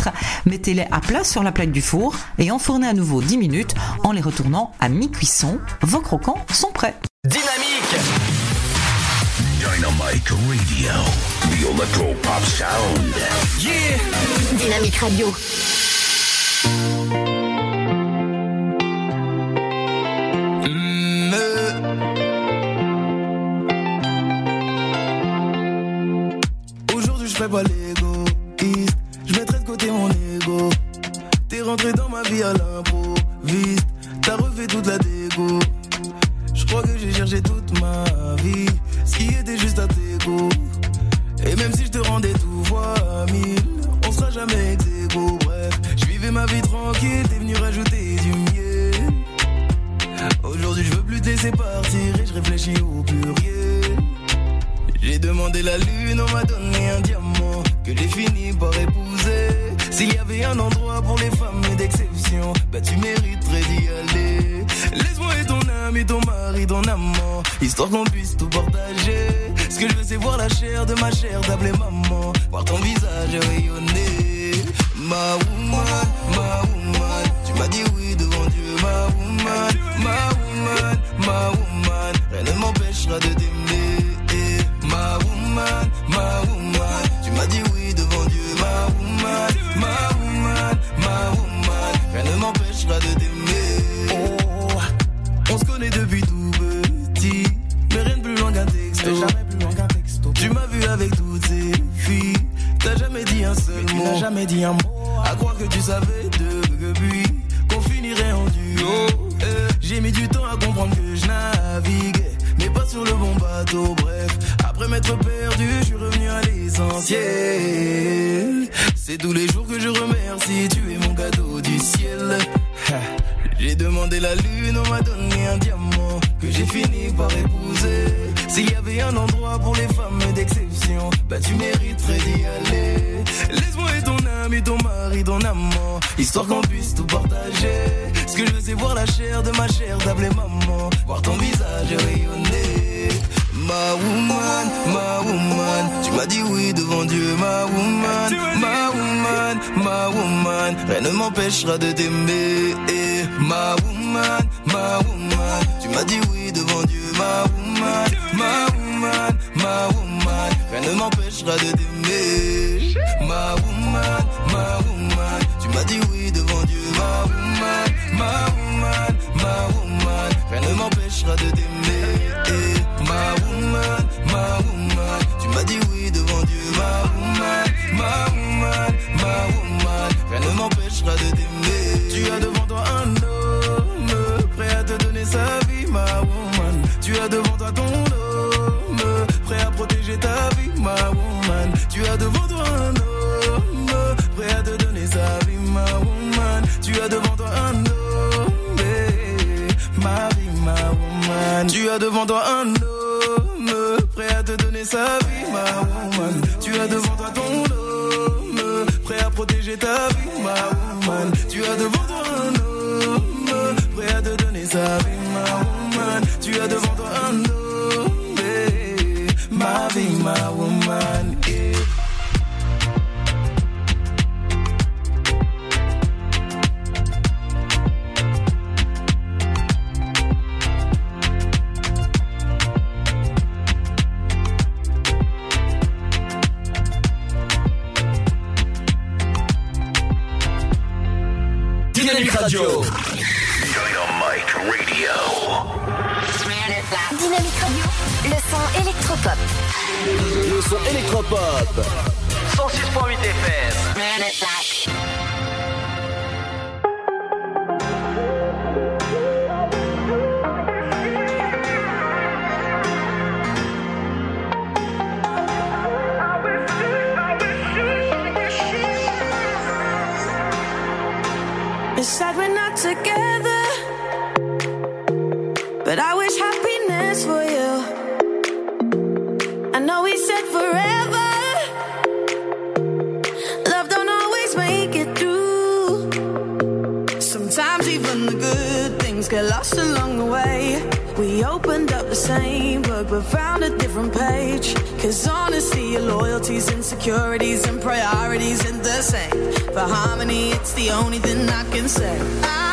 mettez-les à plat sur la plaque du four et enfournez à nouveau 10 minutes en les retournant à mi-cuisson. Vos croquants sont prêts. Dynamique Dynamite Radio. The Electro Pop Sound. Yeah. Dynamique Radio. Aujourd'hui je fais pas l'égoïste. Je mettrai de côté mon ego. T'es rentré dans ma vie à l'improviste. T'as refait toute la dégo. Je crois que j'ai cherché toute ma vie. Ce qui était juste à tes Et même si je te rendais tout fois mille On sera jamais ex. Bref, je vivais ma vie tranquille T'es venu rajouter du miel Aujourd'hui je veux plus te laisser partir Et je réfléchis au pluriel j'ai demandé la lune, on m'a donné un diamant que j'ai fini par épouser. S'il y avait un endroit pour les femmes d'exception, bah tu mériterais d'y aller. Laisse-moi être ton ami, ton mari, ton amant, histoire qu'on puisse tout partager. Ce que je veux, c'est voir la chair de ma chair, t'appeler maman, voir ton visage rayonner. Ma woman, ma woman, tu m'as dit oui devant Dieu, ma woman, ma woman, ma woman, rien ne m'empêchera de t'aimer. Ma woman, ma woman, ma woman, rien ne m'empêchera de t'aimer. Oh, on se connaît depuis tout petit, mais rien de plus loin qu'un texto. Tu m'as vu avec toutes ces filles, t'as jamais dit un seul mot. n'as jamais dit un mot. À croire que tu savais depuis qu'on finirait en duo. Eh, J'ai mis du temps à comprendre que je naviguais, mais pas sur le bon bateau. Bref, après m'être perdu, je suis revenu à l'essentiel. C'est tous les jours que je remercie, tu es mon cadeau du ciel. J'ai demandé la lune, on m'a donné un diamant que j'ai fini par épouser. S'il y avait un endroit pour les femmes d'exception, bah tu mériterais d'y aller. Laisse-moi être ton ami, ton mari, ton amant, histoire qu'on puisse tout partager. Ce que je veux, c'est voir la chair de ma chair, t'appeler maman, voir ton visage rayonner. Ma woman, ma woman, tu m'as dit oui devant Dieu, ma woman, ma woman, ma woman, rien ne m'empêchera de t'aimer. Eh, Ma woman, ma woman, tu m'as dit oui devant Dieu, ma woman, ma woman, ma woman, rien ne m'empêchera de t'aimer. Ma woman, ma woman, tu m'as dit oui devant Dieu, ma woman, ma woman, ma woman, rien ne m'empêchera de t'aimer. Eh, Ma woman, ma woman, tu m'as dit oui devant Dieu, ma woman, ma woman, ma woman, rien ne m'empêchera de t'aimer. Tu as devant toi un homme, prêt à te donner sa vie, ma woman. Tu as devant toi ton homme, prêt à protéger ta vie, ma woman. Tu as devant toi Tu as devant toi un homme, prêt à te donner sa vie, ma woman. Tu as devant toi ton homme, prêt à protéger ta vie, ma woman. Tu as devant toi un homme, prêt à te donner sa vie, ma woman. Tu as devant toi un homme, ma vie, ma woman. Pop. Lost along the way. We opened up the same book but found a different page. Cause honesty, your loyalties, insecurities, and priorities ain't the same. For harmony, it's the only thing I can say. I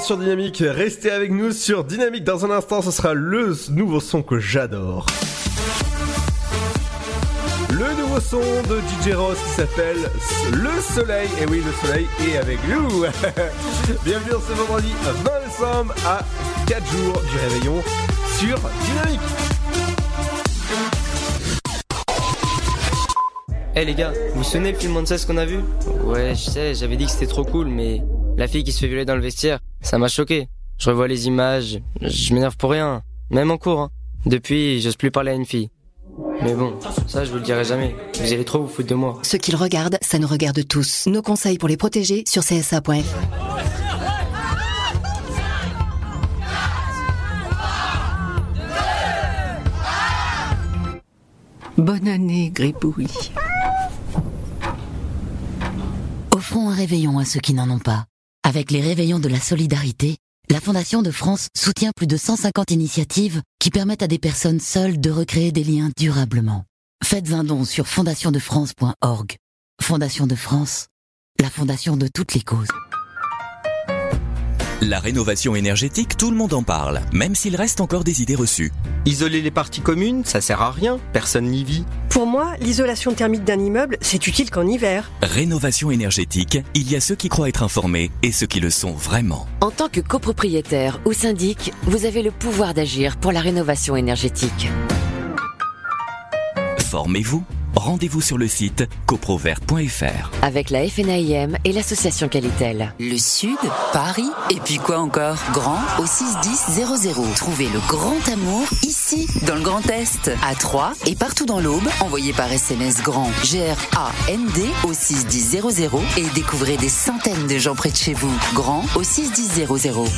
sur Dynamique. Restez avec nous sur Dynamique. Dans un instant, ce sera le nouveau son que j'adore. Le nouveau son de DJ Ross qui s'appelle Le Soleil. Et oui, le Soleil est avec nous. Bienvenue dans ce vendredi 20 décembre à 4 jours du réveillon sur Dynamique. Eh les gars, vous vous souvenez le film ce qu'on a vu? Ouais, je sais, j'avais dit que c'était trop cool, mais la fille qui se fait violer dans le vestiaire, ça m'a choqué. Je revois les images, je m'énerve pour rien, même en cours. Hein. Depuis, j'ose plus parler à une fille. Mais bon, ça je vous le dirai jamais. Vous allez trop vous foutre de moi. Ce qu'ils regardent, ça nous regarde tous. Nos conseils pour les protéger sur csa.fr. Bonne année, Gribouille. Offrons un réveillon à ceux qui n'en ont pas. Avec les réveillons de la solidarité, la Fondation de France soutient plus de 150 initiatives qui permettent à des personnes seules de recréer des liens durablement. Faites un don sur fondationdefrance.org. Fondation de France, la fondation de toutes les causes. La rénovation énergétique, tout le monde en parle, même s'il reste encore des idées reçues. Isoler les parties communes, ça sert à rien, personne n'y vit. Pour moi, l'isolation thermique d'un immeuble, c'est utile qu'en hiver. Rénovation énergétique, il y a ceux qui croient être informés et ceux qui le sont vraiment. En tant que copropriétaire ou syndic, vous avez le pouvoir d'agir pour la rénovation énergétique. Formez-vous. Rendez-vous sur le site coprovert.fr. Avec la FNAIM et l'association Qualitel. Le Sud, Paris, et puis quoi encore? Grand au 61000. Trouvez le grand amour ici, dans le Grand Est, à Troyes et partout dans l'Aube. Envoyez par SMS grand G-R-A-N-D au 61000 et découvrez des centaines de gens près de chez vous. Grand au 61000.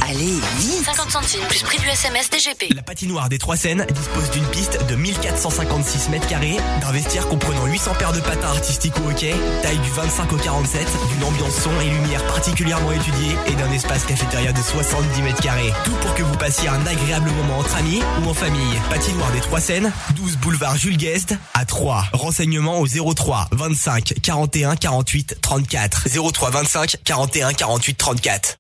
Allez, vite 50 centimes plus prix du SMS DGP. La patinoire des Trois Seines dispose d'une piste de 1456 mètres carrés, d'un vestiaire comprenant 800 paires de patins artistiques au hockey, taille du 25 au 47, d'une ambiance son et lumière particulièrement étudiée et d'un espace cafétéria de 70 mètres carrés. Tout pour que vous passiez un agréable moment entre amis ou en famille. Patinoire des Trois Seines, 12 boulevard Jules Guest à 3. Renseignements au 03 25 41 48 34. 03 25 41 48 34.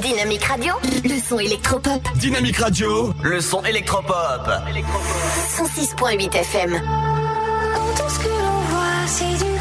Dynamique Radio, le son électropop. Dynamique Radio, le son électropop. 106.8 FM. Tout ce que l'on voit, c'est du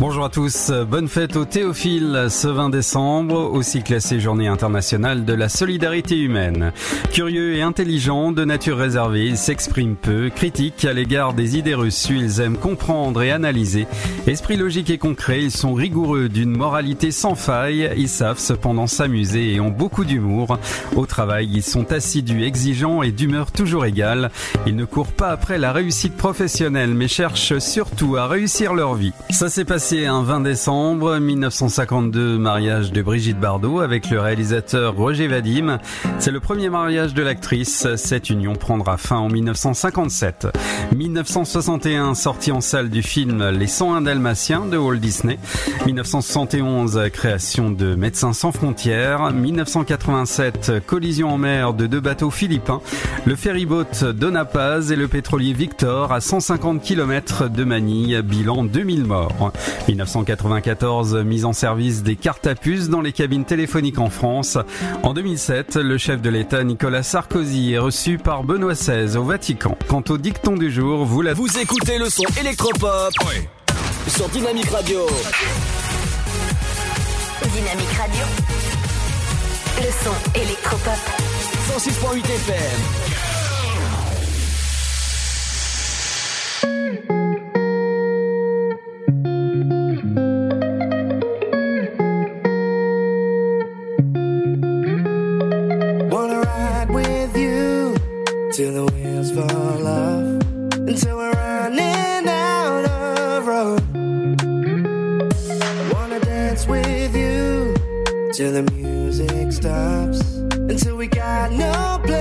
Bonjour à tous, bonne fête au Théophile ce 20 décembre, aussi classé journée internationale de la solidarité humaine. Curieux et intelligent, de nature réservée, ils s'expriment peu, critiques à l'égard des idées reçues, ils aiment comprendre et analyser. Esprit logique et concret, ils sont rigoureux d'une moralité sans faille, ils savent cependant s'amuser et ont beaucoup d'humour. Au travail, ils sont assidus, exigeants et d'humeur toujours égale. Ils ne courent pas après la réussite professionnelle mais cherchent surtout à réussir leur vie. Ça s'est passé un 20 décembre 1952, mariage de Brigitte Bardot avec le réalisateur Roger Vadim. C'est le premier mariage de l'actrice. Cette union prendra fin en 1957. 1961, sortie en salle du film Les 101 Dalmatiens de Walt Disney. 1971, création de Médecins sans frontières. 1987, collision en mer de deux bateaux philippins. Le ferryboat Donapaz et le pétrolier Victor à 150 km de Manille, bilan 2000 morts. 1994, mise en service des cartes à puces dans les cabines téléphoniques en France. En 2007, le chef de l'État Nicolas Sarkozy est reçu par Benoît XVI au Vatican. Quant au dicton du jour, vous la... Vous écoutez le son électropop sur Dynamique Radio. Dynamique Radio. Le son électropop. 106.8 FM. Till the music stops, until we got no place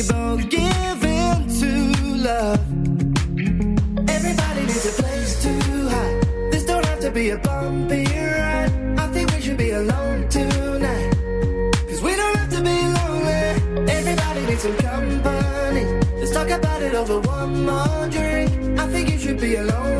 we both give in to love. Everybody needs a place to hide. This don't have to be a bumpy ride. I think we should be alone tonight. Cause we don't have to be lonely. Everybody needs some company. Let's talk about it over one more drink. I think you should be alone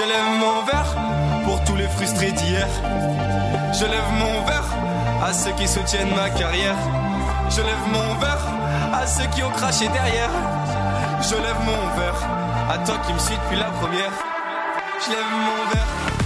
Je lève mon verre pour tous les frustrés d'hier. Je lève mon verre à ceux qui soutiennent ma carrière. Je lève mon verre à ceux qui ont craché derrière. Je lève mon verre à toi qui me suis depuis la première. Je lève mon verre.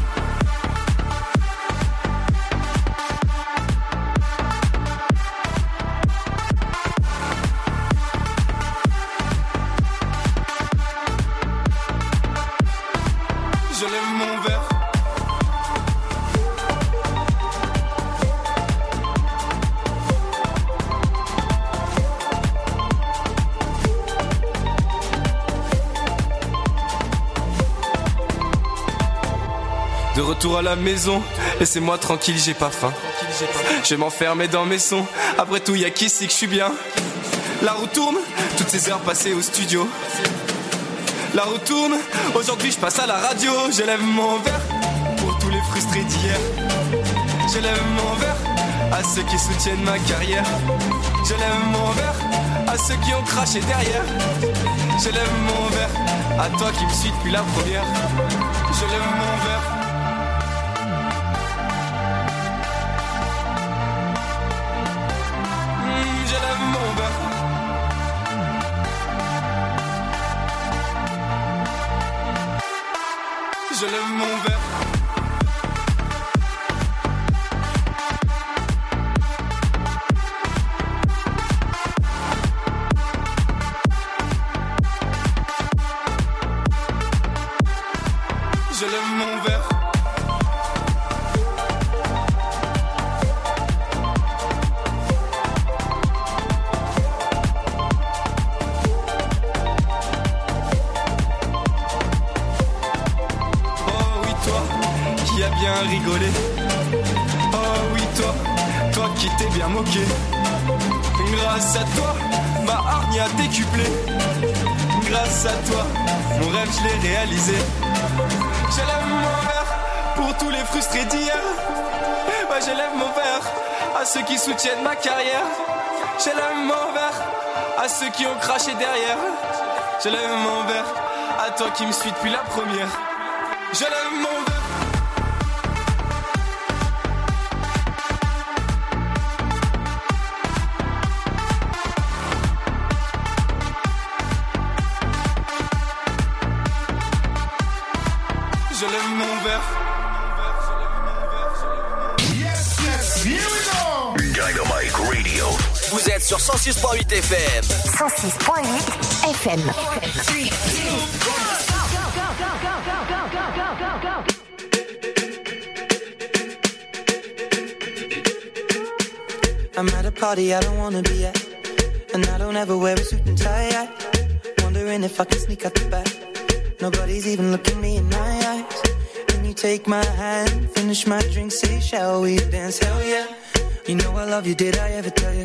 Maison, laissez-moi tranquille, j'ai pas faim. Je vais m'enfermer dans mes sons, après tout, y a qu'ici que je suis bien? La roue tourne, toutes ces heures passées au studio. La roue tourne, aujourd'hui je passe à la radio, j'élève mon verre pour tous les frustrés d'hier. J'élève mon verre à ceux qui soutiennent ma carrière. J'élève mon verre à ceux qui ont craché derrière. J'élève mon verre à toi qui me suis depuis la première. J'élève mon verre. Bien moqué. Grâce à toi, ma hargne a décuplé. Grâce à toi, mon rêve je l'ai réalisé. J'élève mon verre pour tous les frustrés d'hier. Ouais, j'élève mon verre à ceux qui soutiennent ma carrière. J'élève mon verre à ceux qui ont craché derrière. J'élève mon verre à toi qui me suis depuis la première. J'élève mon verre. 106.8 FM. 106.8 FM. I'm at a party I don't wanna be at, and I don't ever wear a suit and tie. Yet. Wondering if I can sneak out the back. Nobody's even looking me in my eyes. Can you take my hand, finish my drink, say, shall we dance? Hell yeah. You know I love you, did I ever tell you?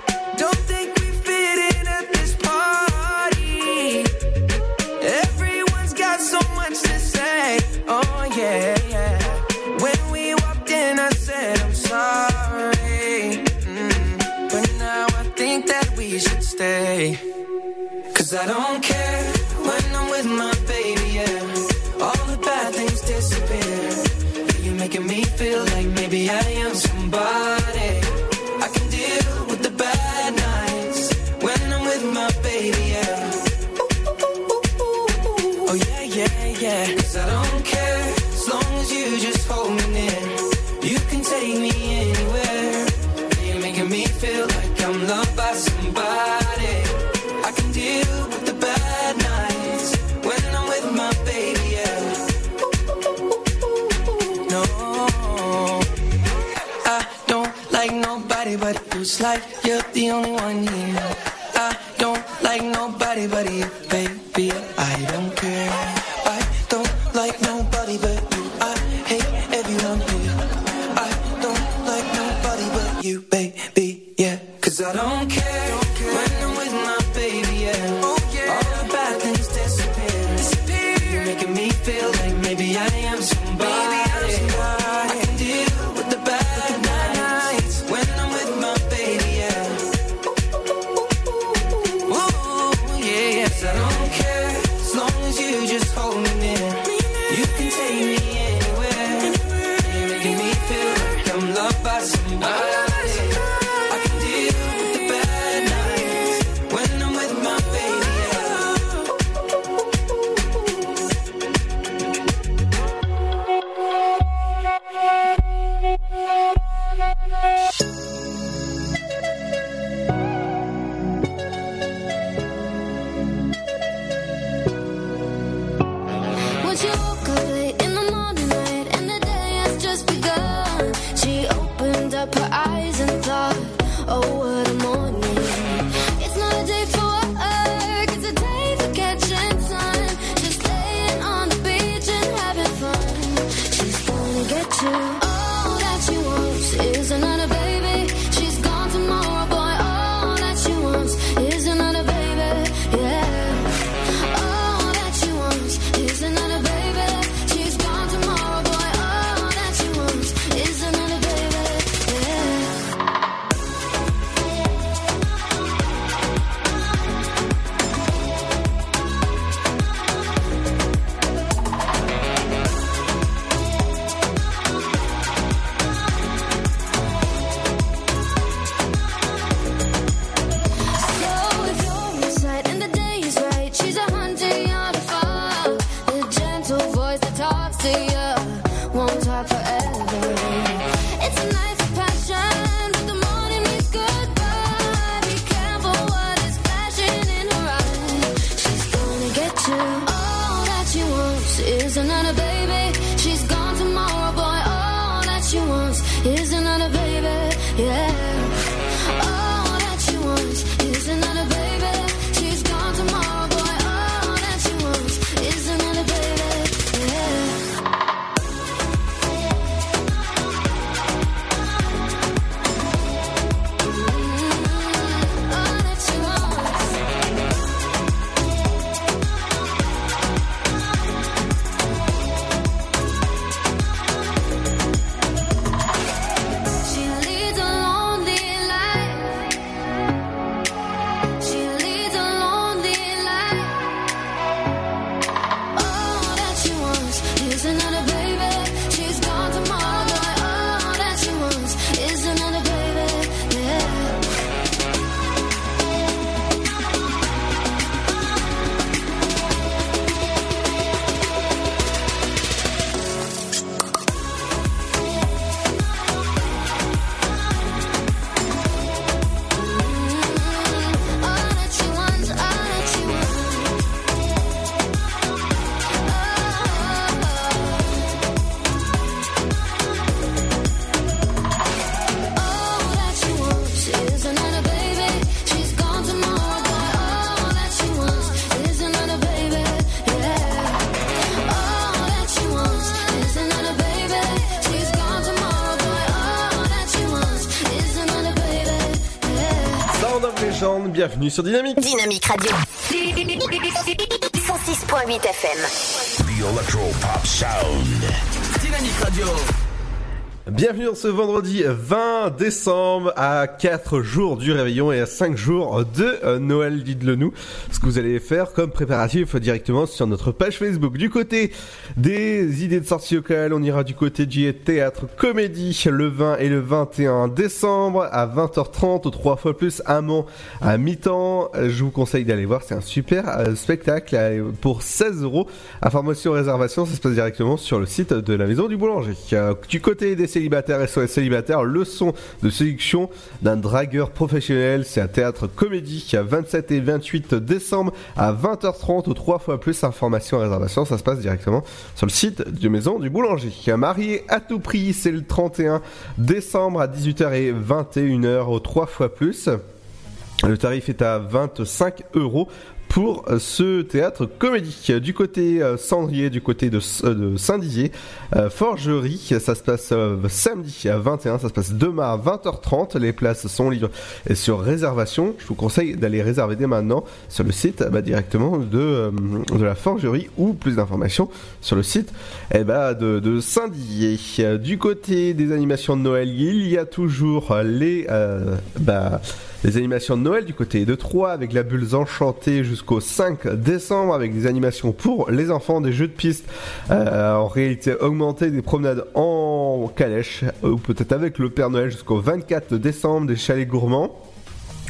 you, baby, yeah. Cause I don't bienvenue sur Dynamique. Dynamique Radio. 106.8 FM. The Electro Pop Sound. Dynamique Radio. Bienvenue dans ce vendredi 20 décembre à 4 jours du réveillon et à 5 jours de euh, Noël. Dites-le nous ce que vous allez faire comme préparatif directement sur notre page Facebook. Du côté des idées de sortie locales, on ira du côté du théâtre comédie le 20 et le 21 décembre à 20h30 ou 3 fois plus à Mans à mi-temps. Je vous conseille d'aller voir, c'est un super euh, spectacle euh, pour 16 euros. Information réservation, ça se passe directement sur le site de la maison du boulanger. Du côté des célibataires et SOS célibataires, leçon de séduction d'un dragueur professionnel, c'est un théâtre comédie à 27 et 28 décembre à 20h30 ou 3 fois plus. Information réservation, ça se passe directement sur le site de maison du boulanger. Marié à tout prix, c'est le 31 décembre à 18h et 21h au 3 fois plus. Le tarif est à 25 euros pour euh, ce théâtre comédie. Du côté euh, Cendrier, du côté de, euh, de Saint-Dizier, Forgerie, ça se passe samedi à 21, ça se passe demain à 20h30. Les places sont libres et sur réservation. Je vous conseille d'aller réserver dès maintenant sur le site bah, directement de, de la Forgerie ou plus d'informations sur le site eh bah, de, de Saint-Dizier. Du côté des animations de Noël, il y a toujours les... euh, bah, les animations de Noël du côté de Troyes avec la bulle enchantée jusqu'au 5 décembre avec des animations pour les enfants, des jeux de piste euh, en réalité augmentée, des promenades en calèche ou peut-être avec le Père Noël jusqu'au 24 décembre, des chalets gourmands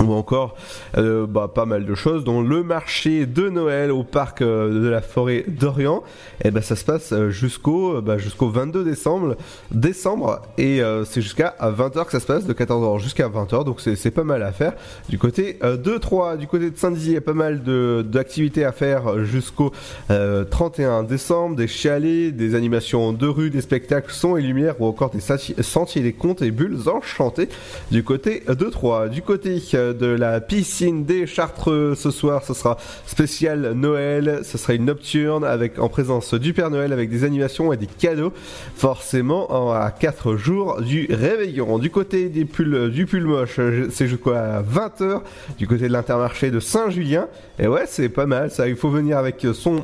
ou encore euh, bah, pas mal de choses dont le marché de Noël au parc euh, de la forêt d'Orient. Et ben ça se passe euh, jusqu'au bah, jusqu'au 22 décembre décembre. Et c'est jusqu'à 20h que ça se passe de 14h jusqu'à 20h donc c'est pas mal à faire du côté de Troyes. Du côté de Saint-Dizier il y a pas mal d'activités à faire jusqu'au euh, 31 décembre. Des chalets des animations de rue des spectacles son et lumière ou encore des sentiers des contes et bulles enchantées du côté de Troyes. Du côté de la piscine des Chartreux. Ce soir ce sera spécial Noël. Ce sera une nocturne avec en présence du Père Noël avec des animations et des cadeaux. Forcément en- à 4 jours du réveillon. Du côté des pulls du pull moche c'est jusqu'à 20h du côté de l'intermarché de Saint-Julien. Et ouais c'est pas mal ça. Il faut venir avec son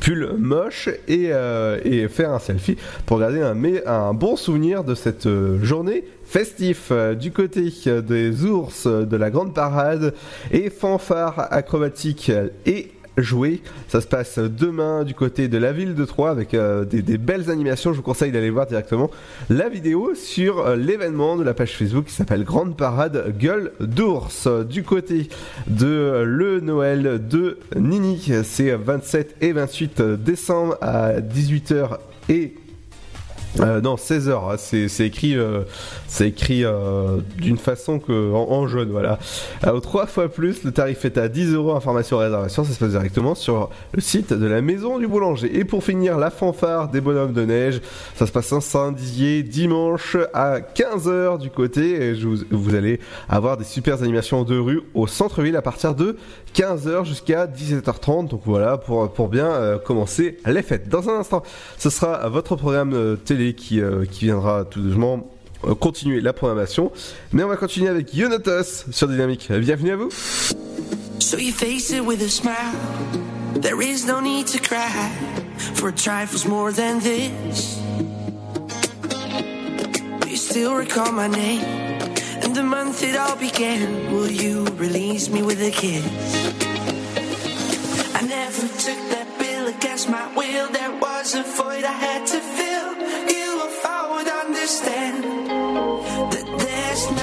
pull moche et, euh, faire un selfie pour garder un bon souvenir de cette euh, journée festif Euh, du côté euh, des ours euh, de la grande parade et fanfare acrobatique et jouer. Ça se passe demain du côté de la ville de Troyes avec des, belles animations. Je vous conseille d'aller voir directement la vidéo sur l'événement de la page Facebook qui s'appelle Grande Parade Gueule d'ours. Du côté de le Noël de Nini, c'est 27 et 28 décembre à 18h et euh, non, 16 heures. hein, C'est écrit, euh, c'est écrit euh, d'une façon que en, jaune, voilà. Au trois fois plus, le tarif est à 10 euros. Information réservation, ça se passe directement sur le site de la Maison du Boulanger. Et pour finir, la fanfare des bonhommes de neige, ça se passe à Saint-Dizier dimanche à 15 heures du côté. Et vous, allez avoir des super animations de rue au centre-ville à partir de 15h jusqu'à 17h30. Donc voilà pour pour bien commencer les fêtes. Dans un instant, ce sera votre programme euh, télé qui, euh, qui viendra tout doucement euh, continuer la programmation. Mais on va continuer avec Yonatos sur Dynamique. Bienvenue à vous. So you face it with a smile. There is no need to cry for trifles more than this. You still recall my name and the month it all began? Will you release me with a kiss? I never took that bill against my will. There was a void I had to fill. Understand that there's nothing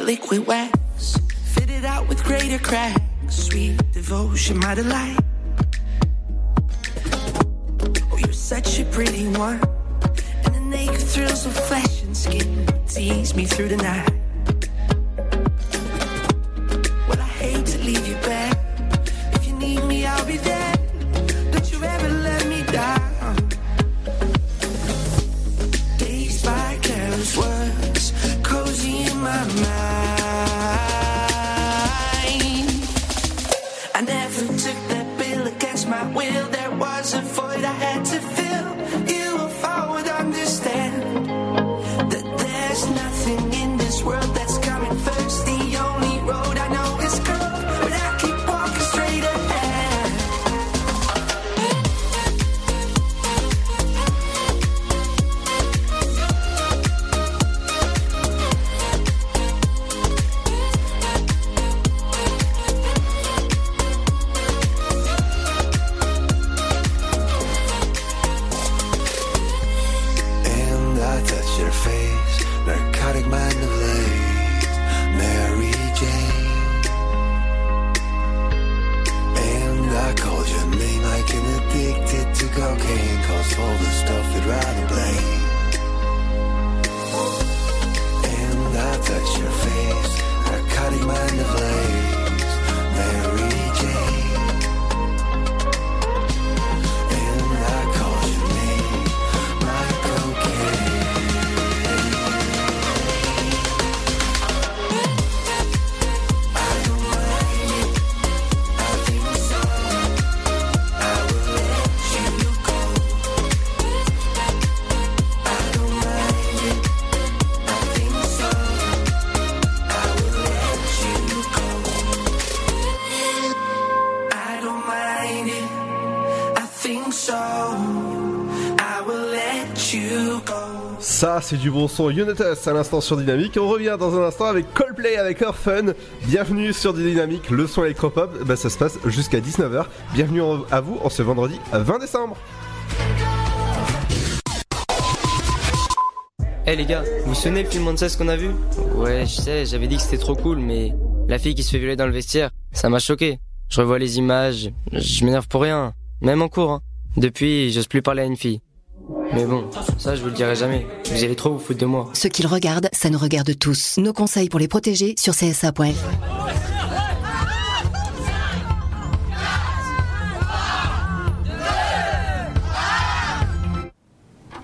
that liquid wax, fit it out with greater cracks. Sweet devotion, my delight. Oh, you're such a pretty one, and the naked thrills of flesh and skin tease me through the night. C'est du bon son. Yonatas à l'instant sur Dynamique. On revient dans un instant avec Coldplay avec Fun. Bienvenue sur Dynamique, le son électropop. Bah, ça se passe jusqu'à 19h. Bienvenue en- à vous en ce vendredi 20 décembre. Eh les gars, vous vous souvenez le film ce qu'on a vu? Ouais, je sais, j'avais dit que c'était trop cool, mais la fille qui se fait violer dans le vestiaire, ça m'a choqué. Je revois les images, je m'énerve pour rien, même en cours. hein. Depuis, j'ose plus parler à une fille. Mais bon, ça je vous le dirai jamais. Vous allez trop vous foutre de moi. Ceux qui le regardent, ça nous regarde tous. Nos conseils pour les protéger sur csa.fr.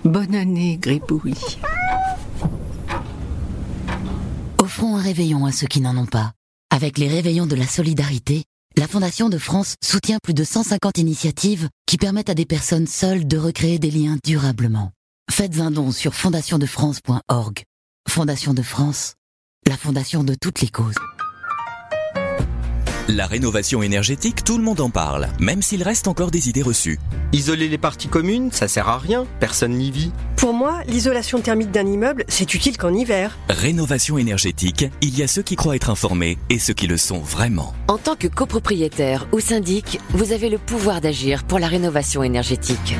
Bonne année, Gribouille. Offrons un réveillon à ceux qui n'en ont pas. Avec les réveillons de la solidarité, La Fondation de France soutient plus de 150 initiatives qui permettent à des personnes seules de recréer des liens durablement. Faites un don sur fondationdefrance.org. Fondation de France, la fondation de toutes les causes. La rénovation énergétique, tout le monde en parle, même s'il reste encore des idées reçues. Isoler les parties communes, ça sert à rien, personne n'y vit. Pour moi, l'isolation thermique d'un immeuble, c'est utile qu'en hiver. Rénovation énergétique, il y a ceux qui croient être informés et ceux qui le sont vraiment. En tant que copropriétaire ou syndic, vous avez le pouvoir d'agir pour la rénovation énergétique.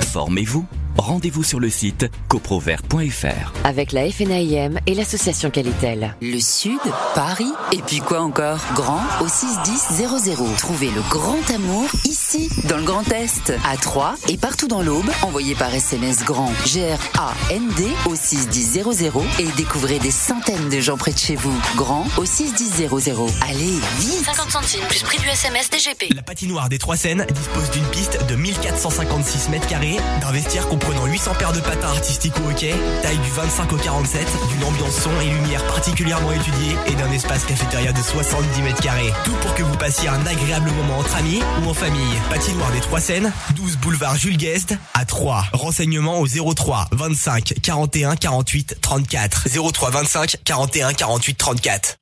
Formez-vous. Rendez-vous sur le site coprovert.fr. Avec la FNAIM et l'association Qualitel. Le Sud, Paris, et puis quoi encore? Grand au 61000. Trouvez le grand amour ici, dans le Grand Est, à Troyes et partout dans l'Aube. Envoyez par SMS grand G-R-A-N-D au 61000 et découvrez des centaines de gens près de chez vous. Grand au 61000. Allez, vite 50 centimes plus prix du SMS DGP. La patinoire des Trois Seines dispose d'une piste de 1456 mètres carrés, d'un vestiaire comprenant 800 paires de patins artistiques au hockey, taille du 25 au 47, d'une ambiance son et lumière particulièrement étudiée et d'un espace cafétéria de 70 mètres carrés. Tout pour que vous passiez un agréable moment entre amis ou en famille. Patinoire des Trois Seines, 12 boulevard Jules Guest à 3. Renseignements au 03 25 41 48 34. 03 25 41 48 34.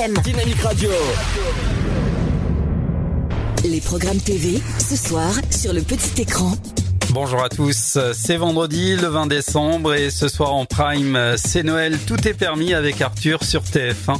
FM. Dynamique Radio. Les programmes TV, ce soir, sur le petit écran. Bonjour à tous, c'est vendredi le 20 décembre et ce soir en prime, c'est Noël, tout est permis avec Arthur sur TF1.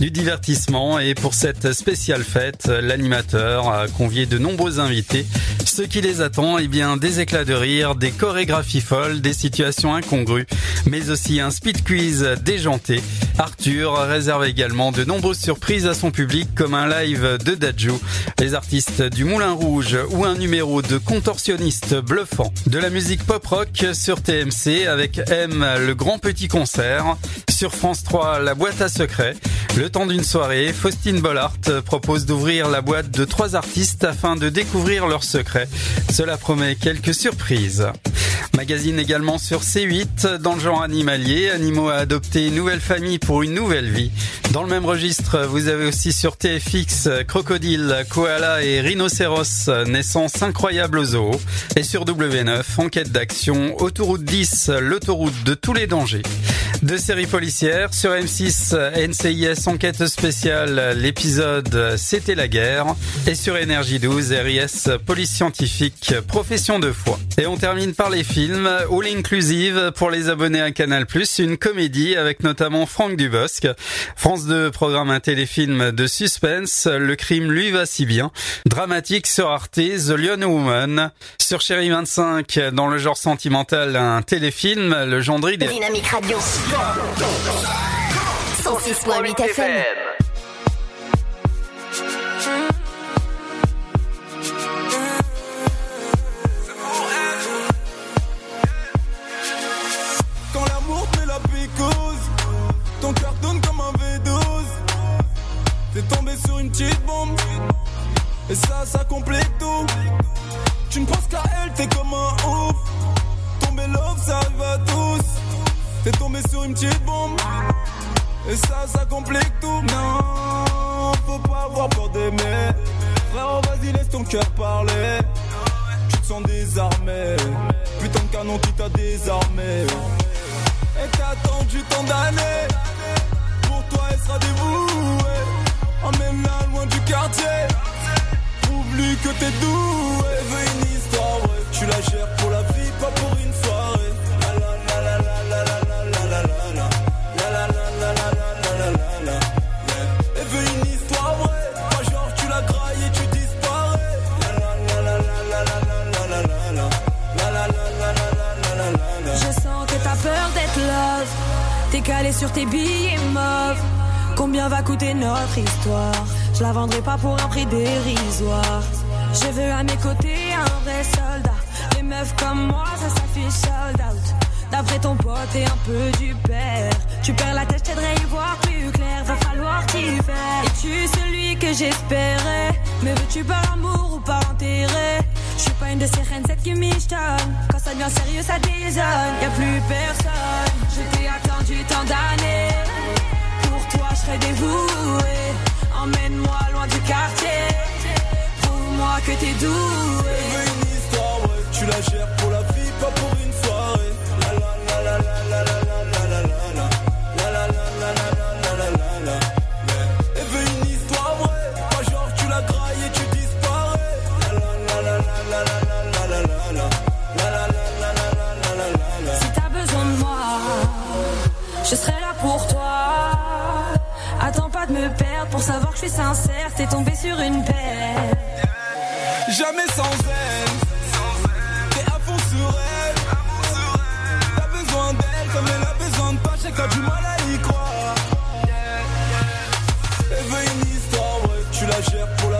Du divertissement et pour cette spéciale fête, l'animateur a convié de nombreux invités. Ce qui les attend, eh bien, des éclats de rire, des chorégraphies folles, des situations incongrues, mais aussi un speed quiz déjanté. Arthur réserve également de nombreuses surprises à son public comme un live de Dajou, les artistes du Moulin Rouge ou un numéro de contorsionniste bluffant. De la musique pop rock sur TMC avec M, le grand petit concert. Sur France 3, la boîte à secrets. Le temps d'une soirée, Faustine Bollard propose d'ouvrir la boîte de trois artistes afin de découvrir leurs secrets. Cela promet quelques surprises. Magazine également sur C8, dans le genre animalier, animaux à adopter, nouvelle famille pour une nouvelle vie. Dans le même registre, vous avez aussi sur TFX, crocodile, koala et rhinocéros, naissance incroyable au zoo. Et sur W9, enquête d'action, autoroute 10, l'autoroute de tous les dangers. Deux séries policières, sur M6, NCIS enquête spéciale, l'épisode C'était la guerre. Et sur Énergie 12, RIS, police scientifique, profession de foi. Et on termine par les films, All Inclusive pour les abonnés à Canal+, une comédie avec notamment Franck Dubosc. France 2 programme un téléfilm de suspense, Le crime lui va si bien. Dramatique sur Arte, The Lion Woman. Sur Chérie 25, dans le genre sentimental, un téléfilm, Le Gendry des... Dynamique Radio. 106.8 FM. Quand l'amour te la pécose, ton cœur tourne comme un V12. T'es tombé sur une petite bombe, et ça, ça complète tout. Tu ne penses qu'à elle, t'es comme un ouf. Tomber love, ça à tous. T'es tombé sur une petite bombe, et ça, ça complète tout. Non, faut pas avoir peur d'aimer. Frérot, vas-y, laisse ton cœur parler. Tu te sens désarmé. Putain de canon qui t'a désarmé. Et t'as attendu tant d'années. Pour toi, elle sera dévouée. Emmène-la loin du quartier. Prouve-lui que t'es doué. Elle veut une histoire, ouais. Tu la gères pour la vie, pas pour une soirée. T'es calé sur tes billets mauves. Combien va coûter notre histoire? Je la vendrai pas pour un prix dérisoire. Je veux à mes côtés un vrai soldat. Les meufs comme moi, ça s'affiche sold out. D'après ton pote et un peu du père. Tu perds la tête, à y voir plus clair. Va falloir t'y faire. Es-tu celui que j'espérais? Me veux-tu par amour ou par intérêt Je suis pas une de ces reines, celle qui michetonne. Quand ça devient sérieux, ça désonne. Y a plus personne. Je t'ai attendu tant d'années. Pour toi, je serai dévoué. Emmène-moi loin du quartier. Prouve-moi que t'es doué. Une histoire, ouais. Tu la gères pour la vie, pas pour une soirée. La la la la la la la. La la la la la la la je serai là pour toi. Attends pas de me perdre pour savoir que je suis sincère. T'es tombé sur une paire. Jamais sans elle. T'es à fond sur elle. T'as besoin d'elle comme elle a besoin de toi. J'ai quand du mal à y croire. Elle veut une histoire, ouais. Tu la gères pour la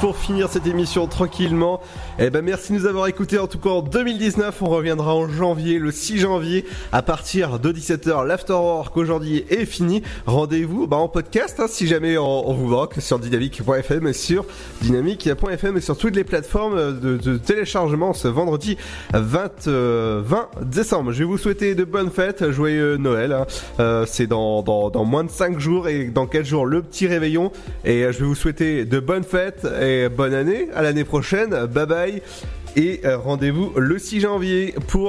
Pour finir cette émission tranquillement. Eh ben merci de nous avoir écoutés en tout cas en 2019. On reviendra en janvier, le 6 janvier, à partir de 17h. L'afterwork aujourd'hui est fini. Rendez-vous bah, en podcast hein, si jamais on, on vous manque sur dynamique.fm et sur dynamique.fm et sur toutes les plateformes de, téléchargement ce vendredi 20, euh, 20 décembre. Je vais vous souhaiter de bonnes fêtes, joyeux Noël. hein. Euh, C'est dans, dans, dans moins de 5 jours et dans 4 jours le petit réveillon. Et euh, je vais vous souhaiter de bonnes fêtes et bonne année. À l'année prochaine. Bye bye. Et euh, rendez-vous le 6 janvier pour